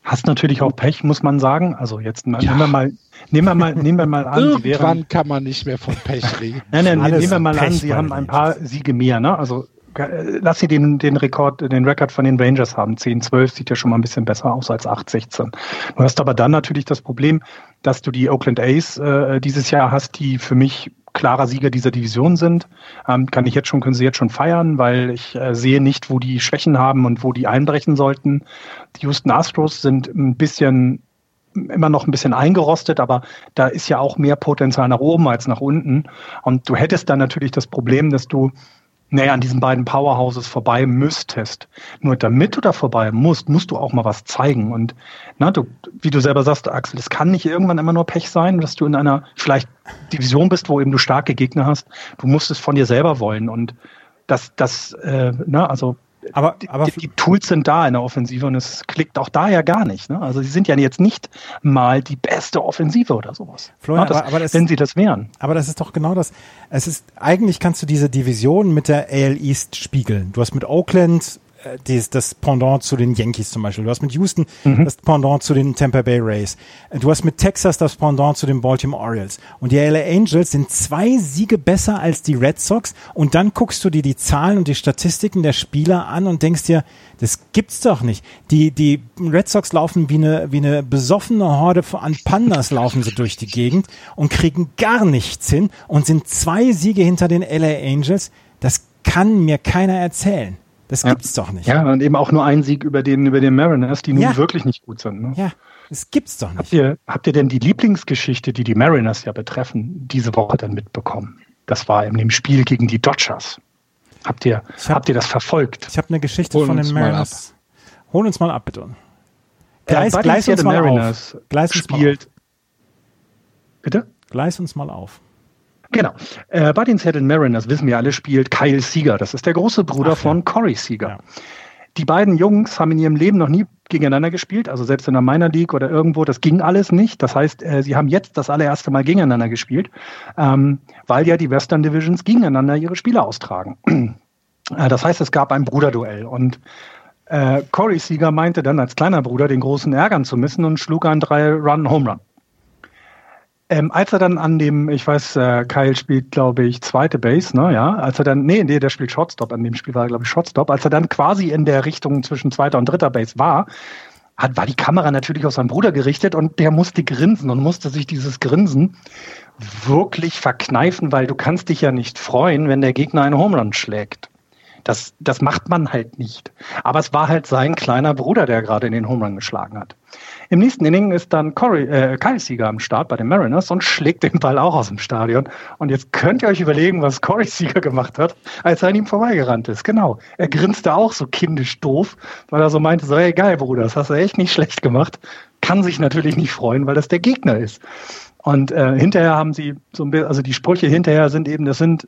Hast natürlich auch Pech, muss man sagen. Also jetzt ja. nehmen wir mal, nehmen wir mal, nehmen wir mal an. Irgendwann wären, kann man nicht mehr von Pech reden. nein, nein, nehmen wir mal Pech an, Sie haben ein paar Siege mehr. Ne? Also lass sie den, den Rekord, den Rekord von den Rangers haben. 10, 12 sieht ja schon mal ein bisschen besser aus als 8, 16. Du hast aber dann natürlich das Problem, dass du die Oakland A's äh, dieses Jahr hast, die für mich klarer Sieger dieser Division sind. Ähm, kann ich jetzt schon, können sie jetzt schon feiern, weil ich äh, sehe nicht, wo die Schwächen haben und wo die einbrechen sollten. Die Houston Astros sind ein bisschen immer noch ein bisschen eingerostet, aber da ist ja auch mehr Potenzial nach oben als nach unten. Und du hättest dann natürlich das Problem, dass du näher an diesen beiden Powerhouses vorbei müsstest. Nur damit du da vorbei musst, musst du auch mal was zeigen. Und na, du, wie du selber sagst, Axel, es kann nicht irgendwann immer nur Pech sein, dass du in einer vielleicht Division bist, wo eben du starke Gegner hast. Du musst es von dir selber wollen. Und das, das, äh, na, also aber, aber die, die, Tools sind da in der Offensive und es klickt auch daher gar nicht. Ne? Also sie sind ja jetzt nicht mal die beste Offensive oder sowas. Florian, das, aber, aber das, wenn sie das wären. Aber das ist doch genau das. Es ist eigentlich kannst du diese Division mit der AL East spiegeln. Du hast mit Oakland äh, dieses, das Pendant zu den Yankees zum Beispiel. Du hast mit Houston mhm. das Pendant zu den Tampa Bay Rays. Du hast mit Texas das Pendant zu den Baltimore Orioles. Und die LA Angels sind zwei Siege besser als die Red Sox. Und dann guckst du dir die Zahlen und die Statistiken der Spieler an und denkst dir, das gibt's doch nicht. Die, die Red Sox laufen wie eine, wie eine besoffene Horde an Pandas laufen sie durch die Gegend und kriegen gar nichts hin und sind zwei Siege hinter den LA Angels. Das kann mir keiner erzählen. Das ja. gibt's doch nicht. Ja, und eben auch nur ein Sieg über den, über den Mariners, die nun ja. wirklich nicht gut sind. Ne? Ja, das gibt's doch nicht. Habt ihr, habt ihr denn die Lieblingsgeschichte, die die Mariners ja betreffen, diese Woche dann mitbekommen? Das war in dem Spiel gegen die Dodgers. Habt ihr, hab, habt ihr das verfolgt? Ich habe eine Geschichte Hol von den Mariners. Hol uns mal ab, bitte. Gleis, äh, gleis uns mal Mariners auf. Gleis spielt. Bitte? Gleis uns mal auf. Genau. Äh, bei den Seattle Mariners, wissen wir alle, spielt Kyle Seager. Das ist der große Bruder Ach, von ja. Corey Seager. Ja. Die beiden Jungs haben in ihrem Leben noch nie gegeneinander gespielt, also selbst in der Minor League oder irgendwo, das ging alles nicht. Das heißt, äh, sie haben jetzt das allererste Mal gegeneinander gespielt, ähm, weil ja die Western Divisions gegeneinander ihre Spiele austragen. <clears throat> äh, das heißt, es gab ein Bruderduell und äh, Corey Seager meinte dann als kleiner Bruder den großen ärgern zu müssen und schlug einen Drei-Run-Home Run. Ähm, als er dann an dem, ich weiß, äh, Kyle spielt, glaube ich, zweite Base, ne, ja, als er dann, nee, nee, der spielt Shotstop, an dem Spiel war er, glaube ich, Shotstop, als er dann quasi in der Richtung zwischen zweiter und dritter Base war, hat, war die Kamera natürlich auf seinen Bruder gerichtet und der musste grinsen und musste sich dieses Grinsen wirklich verkneifen, weil du kannst dich ja nicht freuen, wenn der Gegner einen Home Run schlägt. Das, das macht man halt nicht. Aber es war halt sein kleiner Bruder, der gerade in den Home Run geschlagen hat. Im nächsten Inning ist dann Corey, äh, Kyle Seager am Start bei den Mariners und schlägt den Ball auch aus dem Stadion. Und jetzt könnt ihr euch überlegen, was Corey Seager gemacht hat, als er an ihm vorbeigerannt ist. Genau. Er grinste auch so kindisch doof, weil er so meinte, so, hey, geil, Bruder, das hast du echt nicht schlecht gemacht. Kann sich natürlich nicht freuen, weil das der Gegner ist. Und äh, hinterher haben sie so ein bisschen, also die Sprüche hinterher sind eben, das sind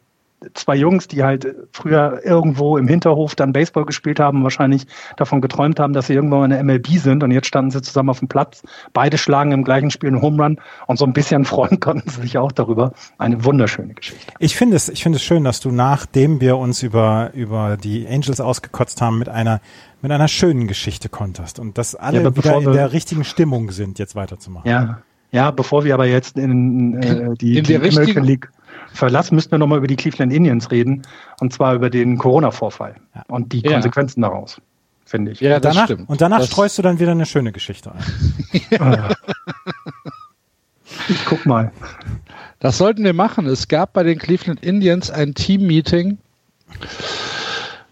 zwei Jungs, die halt früher irgendwo im Hinterhof dann Baseball gespielt haben, wahrscheinlich davon geträumt haben, dass sie irgendwann mal in der MLB sind und jetzt standen sie zusammen auf dem Platz. Beide schlagen im gleichen Spiel einen Home Run und so ein bisschen freuen <laughs> konnten sie sich auch darüber. Eine wunderschöne Geschichte. Ich finde es, ich finde es schön, dass du nachdem wir uns über, über die Angels ausgekotzt haben mit einer mit einer schönen Geschichte konntest und dass alle ja, wieder in der richtigen Stimmung sind, jetzt weiterzumachen. Ja, ja, bevor wir aber jetzt in äh, die, in die American League Verlass müssten wir nochmal über die Cleveland Indians reden. Und zwar über den Corona-Vorfall ja. und die Konsequenzen ja. daraus, finde ich. Ja, das danach, stimmt. Und danach das streust du dann wieder eine schöne Geschichte ein. <laughs> ja. Ich guck mal. Das sollten wir machen. Es gab bei den Cleveland Indians ein Team-Meeting,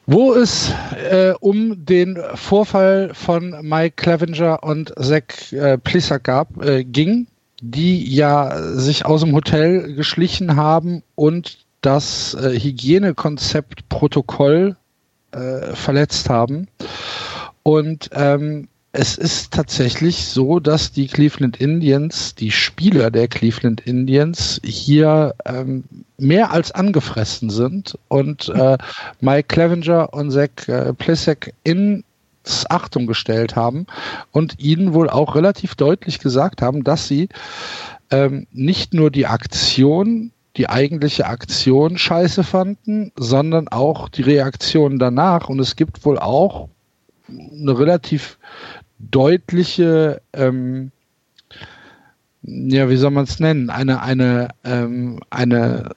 wo es äh, um den Vorfall von Mike Clevenger und Zach äh, Plissack gab, äh, ging die ja sich aus dem Hotel geschlichen haben und das äh, Hygienekonzept Protokoll äh, verletzt haben. Und ähm, es ist tatsächlich so, dass die Cleveland Indians, die Spieler der Cleveland Indians hier ähm, mehr als angefressen sind und äh, Mike Clevenger und Zach äh, Plissek in Achtung gestellt haben und ihnen wohl auch relativ deutlich gesagt haben, dass sie ähm, nicht nur die Aktion, die eigentliche Aktion scheiße fanden, sondern auch die Reaktion danach. Und es gibt wohl auch eine relativ deutliche, ähm, ja, wie soll man es nennen, eine, eine, ähm, eine,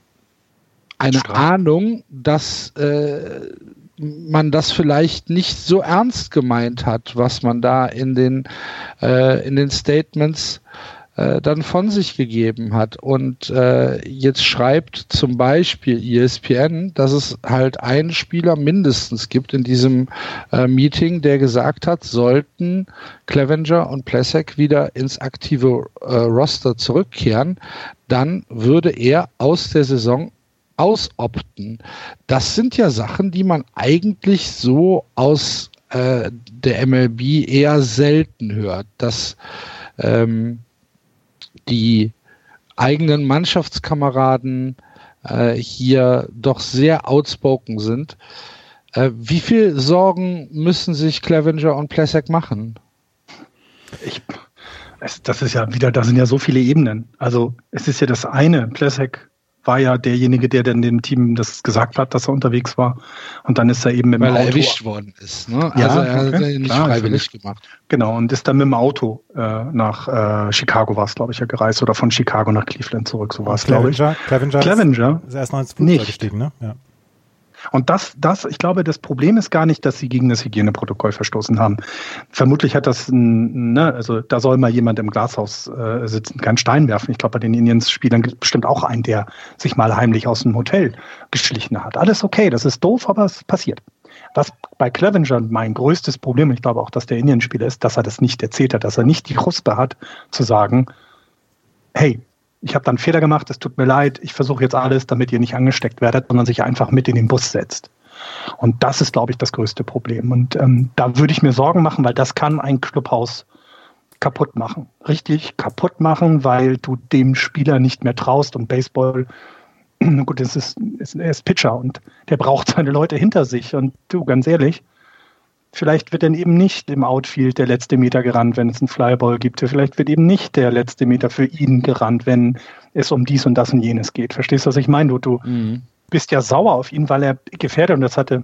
eine Ahnung, dass äh, man das vielleicht nicht so ernst gemeint hat, was man da in den, äh, in den Statements äh, dann von sich gegeben hat. Und äh, jetzt schreibt zum Beispiel ESPN, dass es halt einen Spieler mindestens gibt in diesem äh, Meeting, der gesagt hat, sollten Clevenger und Plesek wieder ins aktive äh, Roster zurückkehren, dann würde er aus der Saison ausopten. Das sind ja Sachen, die man eigentlich so aus äh, der MLB eher selten hört, dass ähm, die eigenen Mannschaftskameraden äh, hier doch sehr outspoken sind. Äh, wie viel Sorgen müssen sich Clevenger und Plesek machen? Ich, es, das ist ja wieder, da sind ja so viele Ebenen. Also es ist ja das eine, Plesek war ja derjenige, der dann dem Team das gesagt hat, dass er unterwegs war. Und dann ist er eben mit Weil dem Auto. er erwischt worden ist. Ne? Ja, also er okay, hat ihn nicht klar, freiwillig gemacht. Genau, und ist dann mit dem Auto äh, nach äh, Chicago war es, glaube ich, ja gereist oder von Chicago nach Cleveland zurück, so war es, glaube ich. Clevenger, Clevenger, Clevenger ist, ist erst noch ins Flugzeug gestiegen, ne? Ja. Und das, das, ich glaube, das Problem ist gar nicht, dass sie gegen das Hygieneprotokoll verstoßen haben. Vermutlich hat das, ne, also da soll mal jemand im Glashaus äh, sitzen, keinen Stein werfen. Ich glaube, bei den Indians-Spielern gibt es bestimmt auch einen, der sich mal heimlich aus dem Hotel geschlichen hat. Alles okay, das ist doof, aber es passiert. Was bei Clevenger mein größtes Problem, und ich glaube auch, dass der Indian-Spieler ist, dass er das nicht erzählt hat, dass er nicht die Chuspe hat, zu sagen, hey, ich habe da einen Fehler gemacht, es tut mir leid, ich versuche jetzt alles, damit ihr nicht angesteckt werdet, sondern sich einfach mit in den Bus setzt. Und das ist, glaube ich, das größte Problem. Und ähm, da würde ich mir Sorgen machen, weil das kann ein Clubhaus kaputt machen. Richtig kaputt machen, weil du dem Spieler nicht mehr traust und Baseball, <clears throat> gut, das ist, ist, er ist Pitcher und der braucht seine Leute hinter sich. Und du, ganz ehrlich, Vielleicht wird dann eben nicht im Outfield der letzte Meter gerannt, wenn es einen Flyball gibt. Vielleicht wird eben nicht der letzte Meter für ihn gerannt, wenn es um dies und das und jenes geht. Verstehst du, was ich meine? Du, du Mhm. bist ja sauer auf ihn, weil er gefährdet, und das hatte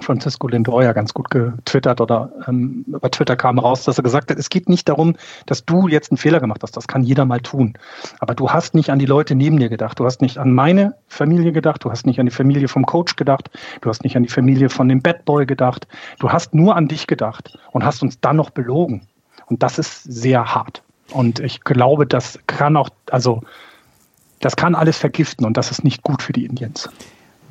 Francisco Lindor ganz gut getwittert oder ähm, bei Twitter kam raus, dass er gesagt hat, es geht nicht darum, dass du jetzt einen Fehler gemacht hast. Das kann jeder mal tun. Aber du hast nicht an die Leute neben dir gedacht. Du hast nicht an meine Familie gedacht. Du hast nicht an die Familie vom Coach gedacht. Du hast nicht an die Familie von dem Bad Boy gedacht. Du hast nur an dich gedacht und hast uns dann noch belogen. Und das ist sehr hart. Und ich glaube, das kann auch, also, das kann alles vergiften und das ist nicht gut für die Indians.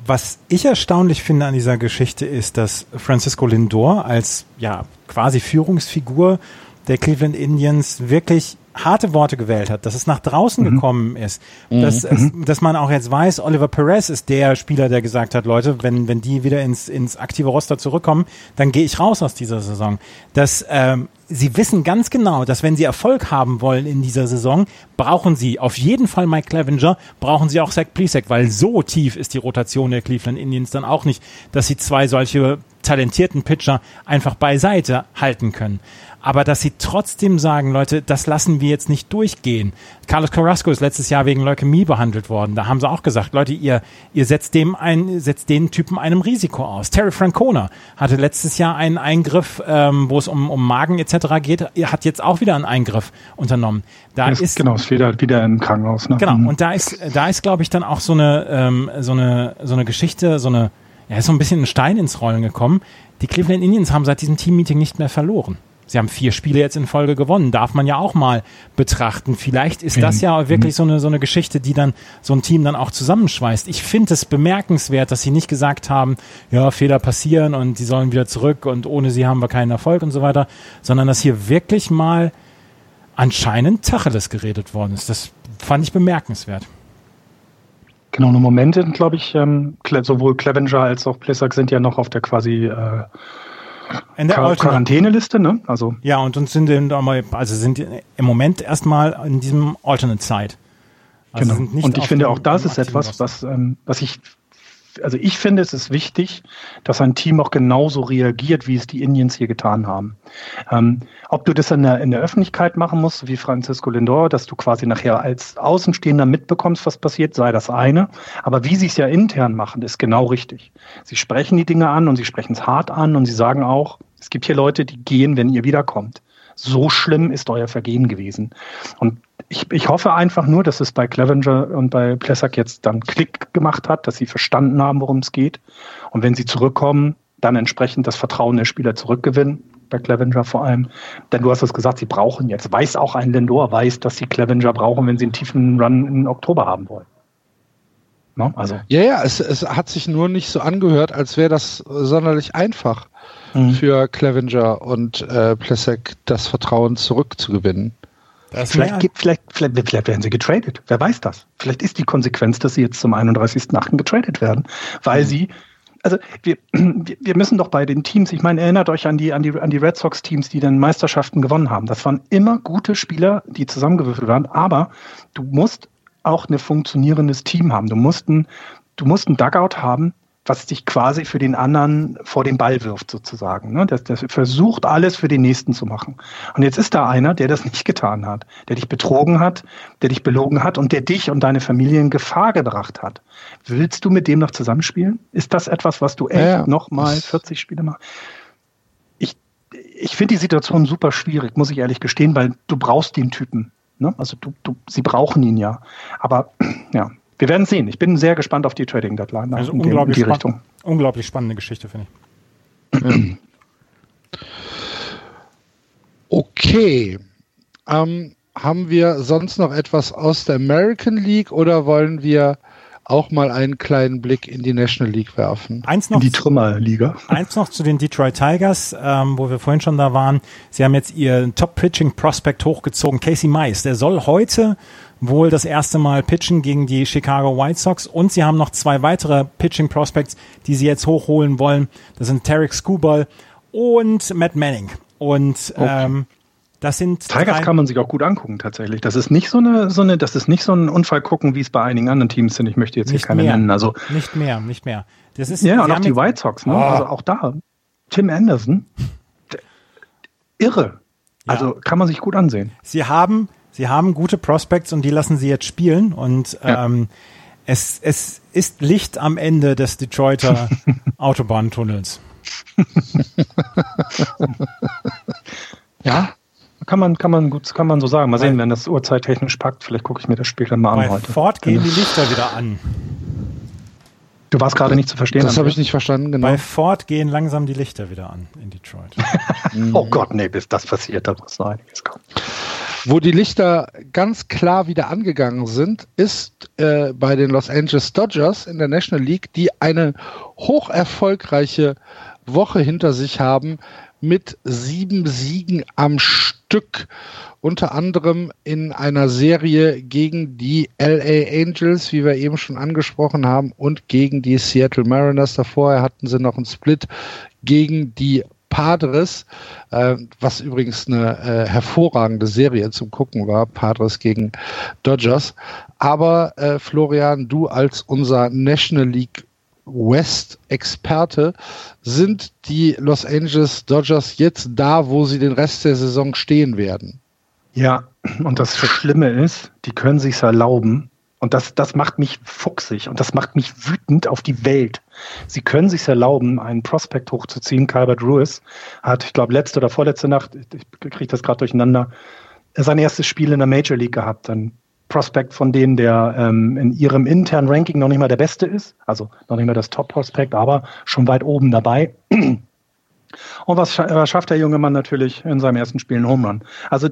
Was ich erstaunlich finde an dieser Geschichte ist, dass Francisco Lindor als ja quasi Führungsfigur der Cleveland Indians wirklich harte Worte gewählt hat, dass es nach draußen gekommen ist, dass, es, dass man auch jetzt weiß, Oliver Perez ist der Spieler, der gesagt hat, Leute, wenn, wenn die wieder ins, ins aktive Roster zurückkommen, dann gehe ich raus aus dieser Saison. Dass ähm, sie wissen ganz genau, dass wenn sie Erfolg haben wollen in dieser Saison, brauchen sie auf jeden Fall Mike Clevenger, brauchen sie auch Zach Plesac, weil so tief ist die Rotation der Cleveland Indians dann auch nicht, dass sie zwei solche talentierten Pitcher einfach beiseite halten können. Aber dass sie trotzdem sagen, Leute, das lassen wir jetzt nicht durchgehen. Carlos Carrasco ist letztes Jahr wegen Leukämie behandelt worden. Da haben sie auch gesagt, Leute, ihr, ihr setzt dem ein, setzt den Typen einem Risiko aus. Terry Francona hatte letztes Jahr einen Eingriff, ähm, wo es um, um Magen etc. geht. Er hat jetzt auch wieder einen Eingriff unternommen. Da Das- ist genau, ist wieder, wieder im Krankenhaus. Ne? Genau, Mhm. und da ist, da ist, glaube ich, dann auch so eine, ähm, so eine, so eine Geschichte, so eine, ja, ist so ein bisschen ein Stein ins Rollen gekommen. Die Cleveland Indians haben seit diesem Teammeeting nicht mehr verloren. Sie haben vier Spiele jetzt in Folge gewonnen. Darf man ja auch mal betrachten. Vielleicht ist das ja wirklich so eine, so eine Geschichte, die dann so ein Team dann auch zusammenschweißt. Ich finde es bemerkenswert, dass sie nicht gesagt haben, ja, Fehler passieren und sie sollen wieder zurück und ohne sie haben wir keinen Erfolg und so weiter, sondern dass hier wirklich mal anscheinend Tacheles geredet worden ist. Das fand ich bemerkenswert. Genau, im Moment sind, glaube ich, ähm, sowohl Clevenger als auch Plesak sind ja noch auf der quasi äh, In der Quar Quarantäneliste, ne? Also Ja, und uns sind in, also sind im Moment erstmal in diesem Alternate Side. Also genau. Und ich finde auch das ist etwas, was, ähm, was ich, also ich finde, es ist wichtig, dass ein Team auch genauso reagiert, wie es die Indians hier getan haben. Ähm, ob du das in der, in der Öffentlichkeit machen musst, wie Francisco Lindor, dass du quasi nachher als Außenstehender mitbekommst, was passiert, sei das eine. Aber wie sie es ja intern machen, ist genau richtig. Sie sprechen die Dinge an und sie sprechen es hart an und sie sagen auch, es gibt hier Leute, die gehen, wenn ihr wiederkommt. So schlimm ist euer Vergehen gewesen. Und ich, ich hoffe einfach nur, dass es bei Clevenger und bei Plesak jetzt dann Klick gemacht hat, dass sie verstanden haben, worum es geht. Und wenn sie zurückkommen, dann entsprechend das Vertrauen der Spieler zurückgewinnen. Bei Clevenger vor allem. Denn du hast es gesagt, sie brauchen jetzt. Weiß auch ein Lindor, weiß, dass sie Clevenger brauchen, wenn sie einen tiefen Run im Oktober haben wollen. Ne? Also. Ja, ja, es, es hat sich nur nicht so angehört, als wäre das sonderlich einfach Mhm. für Clevenger und äh, Plesek das Vertrauen zurückzugewinnen. Das Vielleicht, gibt, vielleicht, vielleicht, vielleicht werden sie getradet. Wer weiß das? Vielleicht ist die Konsequenz, dass sie jetzt zum 31.8. getradet werden, weil sie also wir, wir wir müssen doch bei den Teams, ich meine, erinnert euch an die, an die, an die Red Sox-Teams, die dann Meisterschaften gewonnen haben. Das waren immer gute Spieler, die zusammengewürfelt waren, aber du musst auch ein funktionierendes Team haben. Du musst ein, du musst ein Dugout haben, was dich quasi für den anderen vor den Ball wirft, sozusagen. Ne? Das, das versucht alles für den nächsten zu machen. Und jetzt ist da einer, der das nicht getan hat, der dich betrogen hat, der dich belogen hat und der dich und deine Familie in Gefahr gebracht hat. Willst du mit dem noch zusammenspielen? Ist das etwas, was du echt ja, nochmal 40 Spiele machst? Ich, ich finde die Situation super schwierig, muss ich ehrlich gestehen, weil du brauchst den Typen. Ne? Also du, du, sie brauchen ihn ja. Aber <clears throat> ja, wir werden sehen. Ich bin sehr gespannt auf die Trading Deadline. Also in unglaublich, die Richtung. unglaublich spannende Geschichte, finde ich. <clears throat> Okay. Ähm, haben wir sonst noch etwas aus der American League oder wollen wir auch mal einen kleinen Blick in die National League werfen. Eins noch in die Trümmerliga. <laughs> Eins noch zu den Detroit Tigers, ähm, wo wir vorhin schon da waren. Sie haben jetzt ihr Top-Pitching-Prospect hochgezogen, Casey Mice. Der soll heute wohl das erste Mal pitchen gegen die Chicago White Sox und sie haben noch zwei weitere Pitching Prospects, die sie jetzt hochholen wollen. Das sind Tarek Skubal und Matt Manning. Und okay. ähm, das sind Tigers kann man sich auch gut angucken tatsächlich. Das ist nicht so eine, so eine, das ist nicht so ein Unfall gucken, wie es bei einigen anderen Teams sind. Ich möchte jetzt hier keine mehr. nennen. Also nicht mehr, nicht mehr. Das ist ja und auch die White Sox. Ne? Oh. Also auch da Tim Anderson, irre. Also ja. kann man sich gut ansehen. Sie haben sie haben gute Prospects und die lassen sie jetzt spielen und ja. ähm, es, es ist Licht am Ende des Detroiter <laughs> Autobahntunnels. <laughs> ja, kann man, kann man gut, kann man so sagen. Mal sehen, wenn das uhrzeittechnisch packt. Vielleicht gucke ich mir das später mal an heute. Ford gehen die Lichter wieder an. Du warst gerade nicht zu verstehen. Das habe ich nicht verstanden, genau. Bei Ford gehen langsam die Lichter wieder an in Detroit. <laughs> oh Gott, nee, bis das passiert, da muss noch einiges kommen. Wo die Lichter ganz klar wieder angegangen sind, ist äh, bei den Los Angeles Dodgers in der National League, die eine hoch erfolgreiche Woche hinter sich haben mit sieben Siegen am Stück. Unter anderem in einer Serie gegen die LA Angels, wie wir eben schon angesprochen haben, und gegen die Seattle Mariners. Davor hatten sie noch einen Split gegen die Padres, äh, was übrigens eine äh, hervorragende Serie zum Gucken war, Padres gegen Dodgers. Aber äh, Florian, du als unser National League West-Experte, sind die Los Angeles Dodgers jetzt da, wo sie den Rest der Saison stehen werden? Ja, und das Schlimme ist, die können sich's erlauben, und das, das macht mich fuchsig und das macht mich wütend auf die Welt. Sie können sich erlauben, einen Prospekt hochzuziehen. Calvert Lewis hat, ich glaube, letzte oder vorletzte Nacht, ich kriege das gerade durcheinander, sein erstes Spiel in der Major League gehabt. Ein Prospekt von denen, der ähm, in ihrem internen Ranking noch nicht mal der Beste ist, also noch nicht mal das Top-Prospekt, aber schon weit oben dabei. Und was, was schafft der junge Mann natürlich in seinem ersten Spiel einen Home Run? Also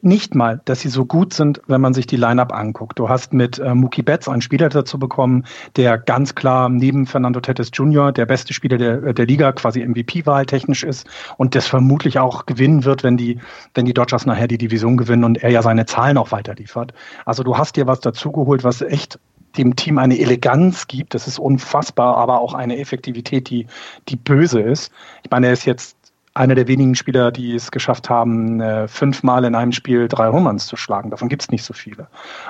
nicht mal, dass sie so gut sind, wenn man sich die Lineup anguckt. Du hast mit äh, Mookie Betts einen Spieler dazu bekommen, der ganz klar neben Fernando Tetes Jr. der beste Spieler der, der Liga, quasi MVP-Wahl technisch ist und das vermutlich auch gewinnen wird, wenn die, wenn die Dodgers nachher die Division gewinnen und er ja seine Zahlen auch weiter liefert. Also du hast dir was dazugeholt, was echt dem Team eine Eleganz gibt. Das ist unfassbar, aber auch eine Effektivität, die, die böse ist. Ich meine, er ist jetzt einer der wenigen Spieler, die es geschafft haben, äh, fünfmal in einem Spiel drei Humans zu schlagen. Davon gibt es nicht so viele.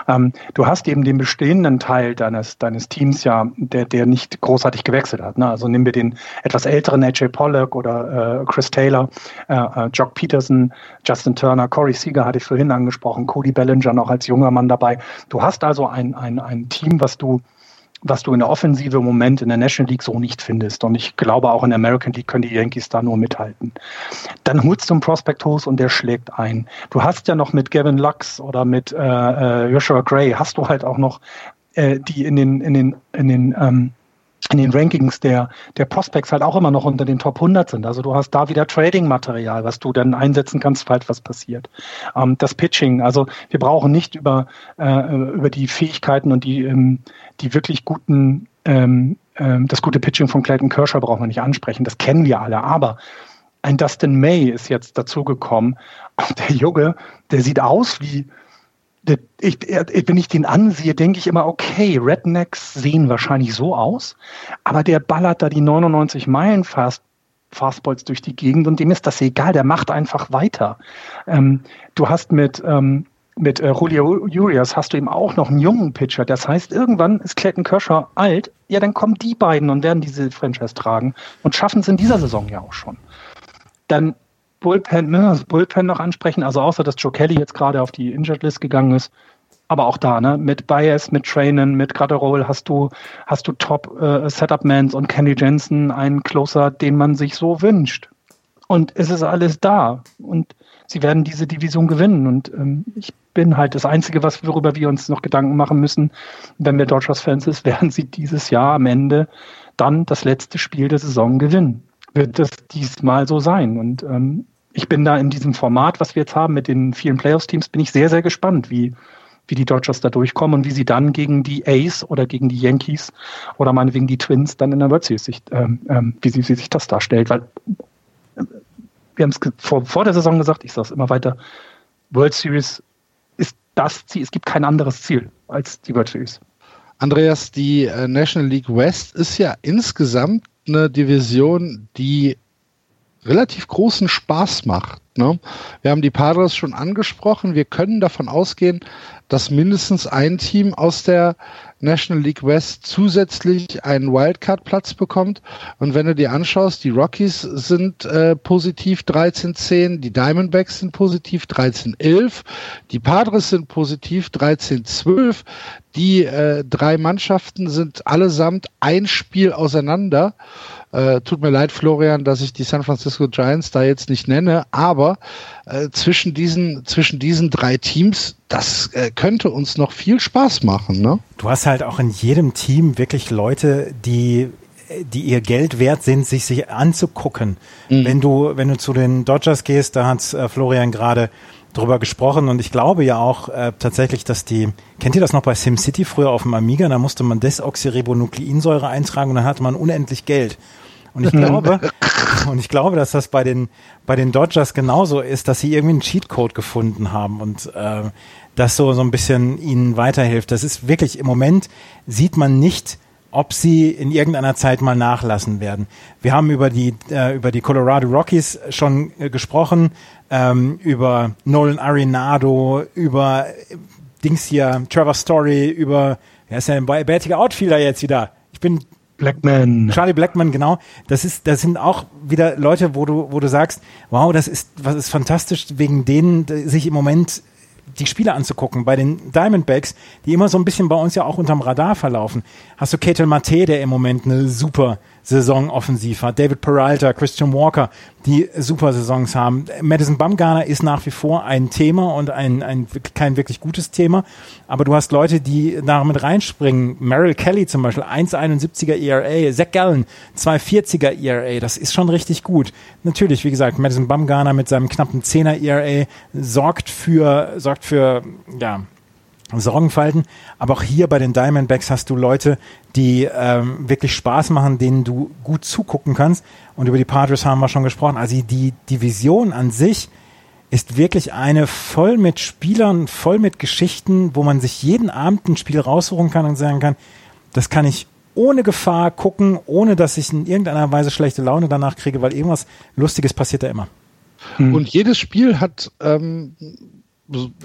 Ähm, du hast eben den bestehenden Teil deines, deines Teams ja, der, der nicht großartig gewechselt hat. Ne? Also nehmen wir den etwas älteren AJ Pollock oder äh, Chris Taylor, äh, äh, Jock Peterson, Justin Turner, Corey Seager hatte ich vorhin angesprochen, Cody Bellinger noch als junger Mann dabei. Du hast also ein, ein, ein Team, was du was du in der Offensive im Moment in der National League so nicht findest. Und ich glaube, auch in der American League können die Yankees da nur mithalten. Dann holst du einen Prospect Host und der schlägt ein. Du hast ja noch mit Gavin Lux oder mit äh, äh, Joshua Gray, hast du halt auch noch äh, die in den, in den, in den ähm, in den Rankings der, der Prospects halt auch immer noch unter den Top 100 sind. Also du hast da wieder Trading-Material, was du dann einsetzen kannst, falls was passiert. Ähm, das Pitching, also wir brauchen nicht über, äh, über die Fähigkeiten und die, ähm, die wirklich guten, ähm, ähm, das gute Pitching von Clayton Kershaw brauchen wir nicht ansprechen. Das kennen wir alle. Aber ein Dustin May ist jetzt dazugekommen. <laughs> Der Junge, der sieht aus wie, ich, wenn ich den ansehe, denke ich immer, okay, Rednecks sehen wahrscheinlich so aus, aber der ballert da die 99 Meilen fast Fastballs durch die Gegend und dem ist das egal, der macht einfach weiter. Ähm, du hast mit, ähm, mit äh, Julio Urias hast du eben auch noch einen jungen Pitcher. Das heißt, irgendwann ist Clayton Kershaw alt. Ja, dann kommen die beiden und werden diese Franchise tragen und schaffen es in dieser Saison ja auch schon. Dann Bullpen, ne, das Bullpen noch ansprechen, also außer dass Joe Kelly jetzt gerade auf die Injured List gegangen ist, aber auch da, ne, mit Bias, mit Trainen, mit Gratterol hast du, hast du Top äh, und Kenny Jensen, einen Closer, den man sich so wünscht. Und es ist alles da. Und sie werden diese Division gewinnen. Und ähm, ich bin halt das Einzige, was, worüber wir uns noch Gedanken machen müssen, wenn wir Dodgers-Fans sind, <laughs> werden sie dieses Jahr am Ende dann das letzte Spiel der Saison gewinnen. Wird das diesmal so sein? Und ähm, ich bin da in diesem Format, was wir jetzt haben mit den vielen Playoffs-Teams, bin ich sehr, sehr gespannt, wie, wie die Dodgers da durchkommen und wie sie dann gegen die Ace oder gegen die Yankees oder meinetwegen die Twins dann in der World Series sich, ähm, ähm, wie, sie, wie sich das darstellt. Weil äh, wir haben es vor, vor der Saison gesagt, ich sage es immer weiter, World Series ist das Ziel, es gibt kein anderes Ziel als die World Series. Andreas, die äh, National League West ist ja insgesamt eine Division, die relativ großen Spaß macht. Ne? Wir haben die Padres schon angesprochen. Wir können davon ausgehen, dass mindestens ein Team aus der National League West zusätzlich einen Wildcard-Platz bekommt. Und wenn du dir anschaust, die Rockies sind äh, positiv 13-10, die Diamondbacks sind positiv 13-11, die Padres sind positiv 13-12. Die äh, drei Mannschaften sind allesamt ein Spiel auseinander. Äh, tut mir leid, Florian, dass ich die San Francisco Giants da jetzt nicht nenne, aber äh, zwischen diesen zwischen diesen drei Teams, das äh, könnte uns noch viel Spaß machen. Ne? Du hast halt auch in jedem Team wirklich Leute, die die ihr Geld wert sind, sich sich anzugucken. Mhm. Wenn du wenn du zu den Dodgers gehst, da hat äh, Florian gerade drüber gesprochen und ich glaube ja auch äh, tatsächlich, dass die, kennt ihr das noch bei SimCity früher auf dem Amiga, da musste man Desoxyribonukleinsäure eintragen und dann hatte man unendlich Geld. Und ich glaube, <laughs> und ich glaube, dass das bei den, bei den Dodgers genauso ist, dass sie irgendwie einen Cheatcode gefunden haben und äh, das so, so ein bisschen ihnen weiterhilft. Das ist wirklich, im Moment sieht man nicht, ob sie in irgendeiner Zeit mal nachlassen werden. Wir haben über die, äh, über die Colorado Rockies schon äh, gesprochen, ähm, über Nolan Arenado, über äh, Dings hier, Trevor Story, über, wer ist denn ein bärtiger Outfielder jetzt wieder? Ich bin Blackman. Charlie Blackman, genau. Das ist, das sind auch wieder Leute, wo du, wo du sagst, wow, das ist, was ist fantastisch, wegen denen sich im Moment die Spiele anzugucken. Bei den Diamondbacks, die immer so ein bisschen bei uns ja auch unterm Radar verlaufen, hast du Ketel Mate, der im Moment eine super Saison offensiv hat. David Peralta, Christian Walker, die super Saisons haben. Madison Bumgarner ist nach wie vor ein Thema und ein, ein kein wirklich gutes Thema. Aber du hast Leute, die damit reinspringen. Merrill Kelly zum Beispiel, 1,71er ERA. Zach Gallen, 2,40er ERA. Das ist schon richtig gut. Natürlich, wie gesagt, Madison Bumgarner mit seinem knappen 10er ERA sorgt für, sorgt für, ja, Sorgenfalten. Aber auch hier bei den Diamondbacks hast du Leute, die ähm, wirklich Spaß machen, denen du gut zugucken kannst. Und über die Padres haben wir schon gesprochen. Also die Division an sich ist wirklich eine voll mit Spielern, voll mit Geschichten, wo man sich jeden Abend ein Spiel raussuchen kann und sagen kann, das kann ich ohne Gefahr gucken, ohne dass ich in irgendeiner Weise schlechte Laune danach kriege, weil irgendwas Lustiges passiert da immer. Und jedes Spiel hat ähm,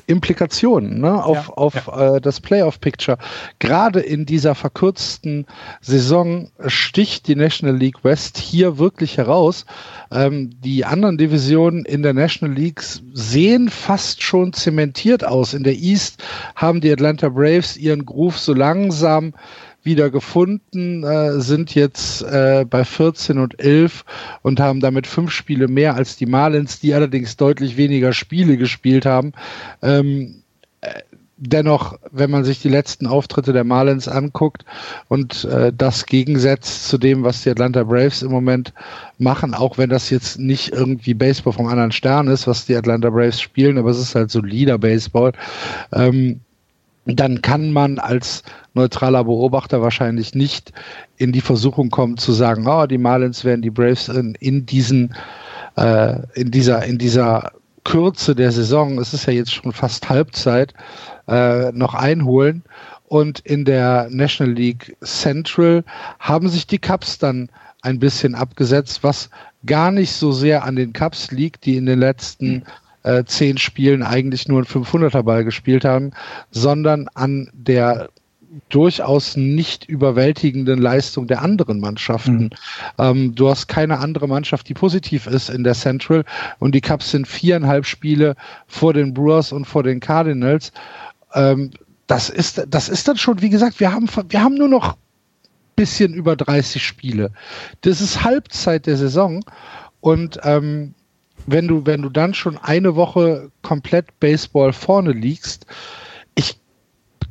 Implikationen ne, auf, ja, auf ja. Äh, das Playoff-Picture. Gerade in dieser verkürzten Saison sticht die National League West hier wirklich heraus. Ähm, die anderen Divisionen in der National League sehen fast schon zementiert aus. In der East haben die Atlanta Braves ihren Groove so langsam wieder gefunden, äh, sind jetzt äh, bei 14 und 11 und haben damit fünf Spiele mehr als die Marlins, die allerdings deutlich weniger Spiele gespielt haben. Ähm, äh, dennoch, wenn man sich die letzten Auftritte der Marlins anguckt und äh, das gegensetzt zu dem, was die Atlanta Braves im Moment machen, auch wenn das jetzt nicht irgendwie Baseball vom anderen Stern ist, was die Atlanta Braves spielen, aber es ist halt solider Baseball. Ähm, dann kann man als neutraler Beobachter wahrscheinlich nicht in die Versuchung kommen zu sagen, oh, die Marlins werden die Braves in, in diesen äh, in dieser in dieser Kürze der Saison, es ist ja jetzt schon fast Halbzeit, äh, noch einholen. Und in der National League Central haben sich die Cubs dann ein bisschen abgesetzt, was gar nicht so sehr an den Cubs liegt, die in den letzten äh, zehn Spielen eigentlich nur einen 500er Ball gespielt haben, sondern an der durchaus nicht überwältigenden Leistung der anderen Mannschaften. Mhm. Ähm, du hast keine andere Mannschaft, die positiv ist in der Central und die Cubs sind viereinhalb Spiele vor den Brewers und vor den Cardinals. Ähm, das ist, das ist dann schon, wie gesagt, wir haben, wir haben nur noch bisschen über 30 Spiele. Das ist Halbzeit der Saison und ähm, wenn du, wenn du dann schon eine Woche komplett Baseball vorne liegst, ich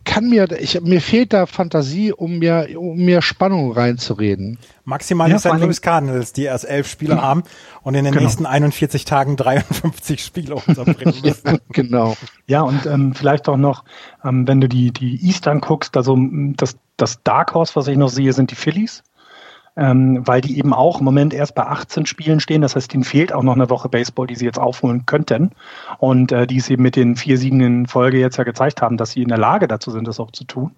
kann mir, ich, mir fehlt da Fantasie, um mir, um mir Spannung reinzureden. Maximal ja, die St. Louis Cardinals, die erst elf Spiele haben und in den genau. nächsten 41 Tagen 53 Spiele unterbringen <laughs> müssen. genau. Ja, und ähm, vielleicht auch noch, ähm, wenn du die, die Eastern guckst, also das, das Dark Horse, was ich noch sehe, sind die Phillies ähm, weil die eben auch im Moment erst bei 18 Spielen stehen. Das heißt, ihnen fehlt auch noch eine Woche Baseball, die sie jetzt aufholen könnten. Und äh, die sie mit den vier Siegen in Folge jetzt ja gezeigt haben, dass sie in der Lage dazu sind, das auch zu tun.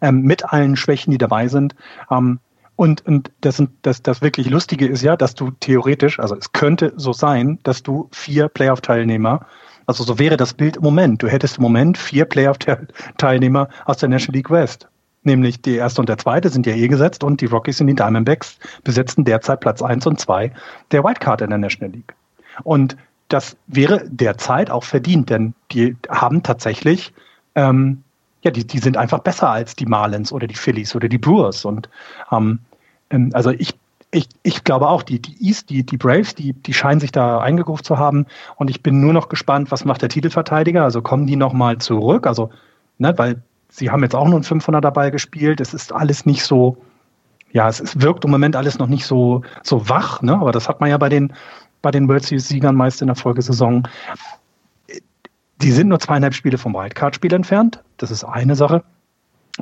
Ähm, mit allen Schwächen, die dabei sind. Ähm, und, und das, das, das wirklich Lustige ist ja, dass du theoretisch, also es könnte so sein, dass du vier Playoff-Teilnehmer also so wäre das Bild im Moment. Du hättest im Moment vier Playoff-Teilnehmer aus der National League West nämlich die erste und der zweite sind ja eh gesetzt und die Rockies und die Diamondbacks besetzen derzeit Platz eins und zwei der Wildcard in der National League. Und das wäre derzeit auch verdient, denn die haben tatsächlich, ähm, ja, die, die sind einfach besser als die Marlins oder die Phillies oder die Brewers. Und ähm, ähm also ich, ich, ich glaube auch, die, die East, die, die Braves, die, die scheinen sich da eingegruft zu haben. Und ich bin nur noch gespannt, was macht der Titelverteidiger? Also kommen die nochmal zurück? Also, ne, weil Sie haben jetzt auch nur ein 500 dabei gespielt. Es ist alles nicht so, ja, es, es wirkt im Moment alles noch nicht so, so wach, ne? aber das hat man ja bei den, bei den World Series Siegern meist in der Folgesaison. Die sind nur zweieinhalb Spiele vom Wildcard-Spiel entfernt. Das ist eine Sache.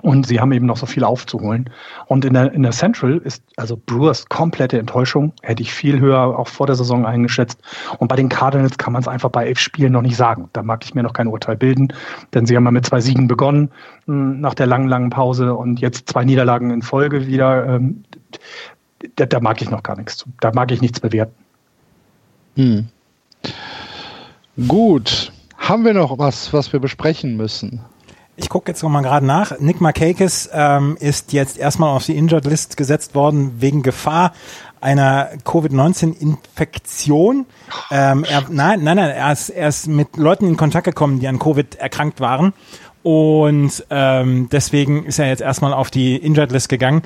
Und sie haben eben noch so viel aufzuholen. Und in der, in der Central ist also Brewers komplette Enttäuschung. Hätte ich viel höher auch vor der Saison eingeschätzt. Und bei den Cardinals kann man es einfach bei elf Spielen noch nicht sagen. Da mag ich mir noch kein Urteil bilden. Denn sie haben ja mit zwei Siegen begonnen hm, nach der langen, langen Pause und jetzt zwei Niederlagen in Folge wieder. Ähm, da, da mag ich noch gar nichts. Da mag ich nichts bewerten. Hm. Gut. Haben wir noch was, was wir besprechen müssen? Ich gucke jetzt nochmal gerade nach. Nick Markakis ähm, ist jetzt erstmal auf die Injured List gesetzt worden wegen Gefahr einer Covid-19-Infektion. Ähm, er, nein, nein, nein, er ist, er ist mit Leuten in Kontakt gekommen, die an Covid erkrankt waren. Und ähm, deswegen ist er jetzt erstmal auf die Injured List gegangen.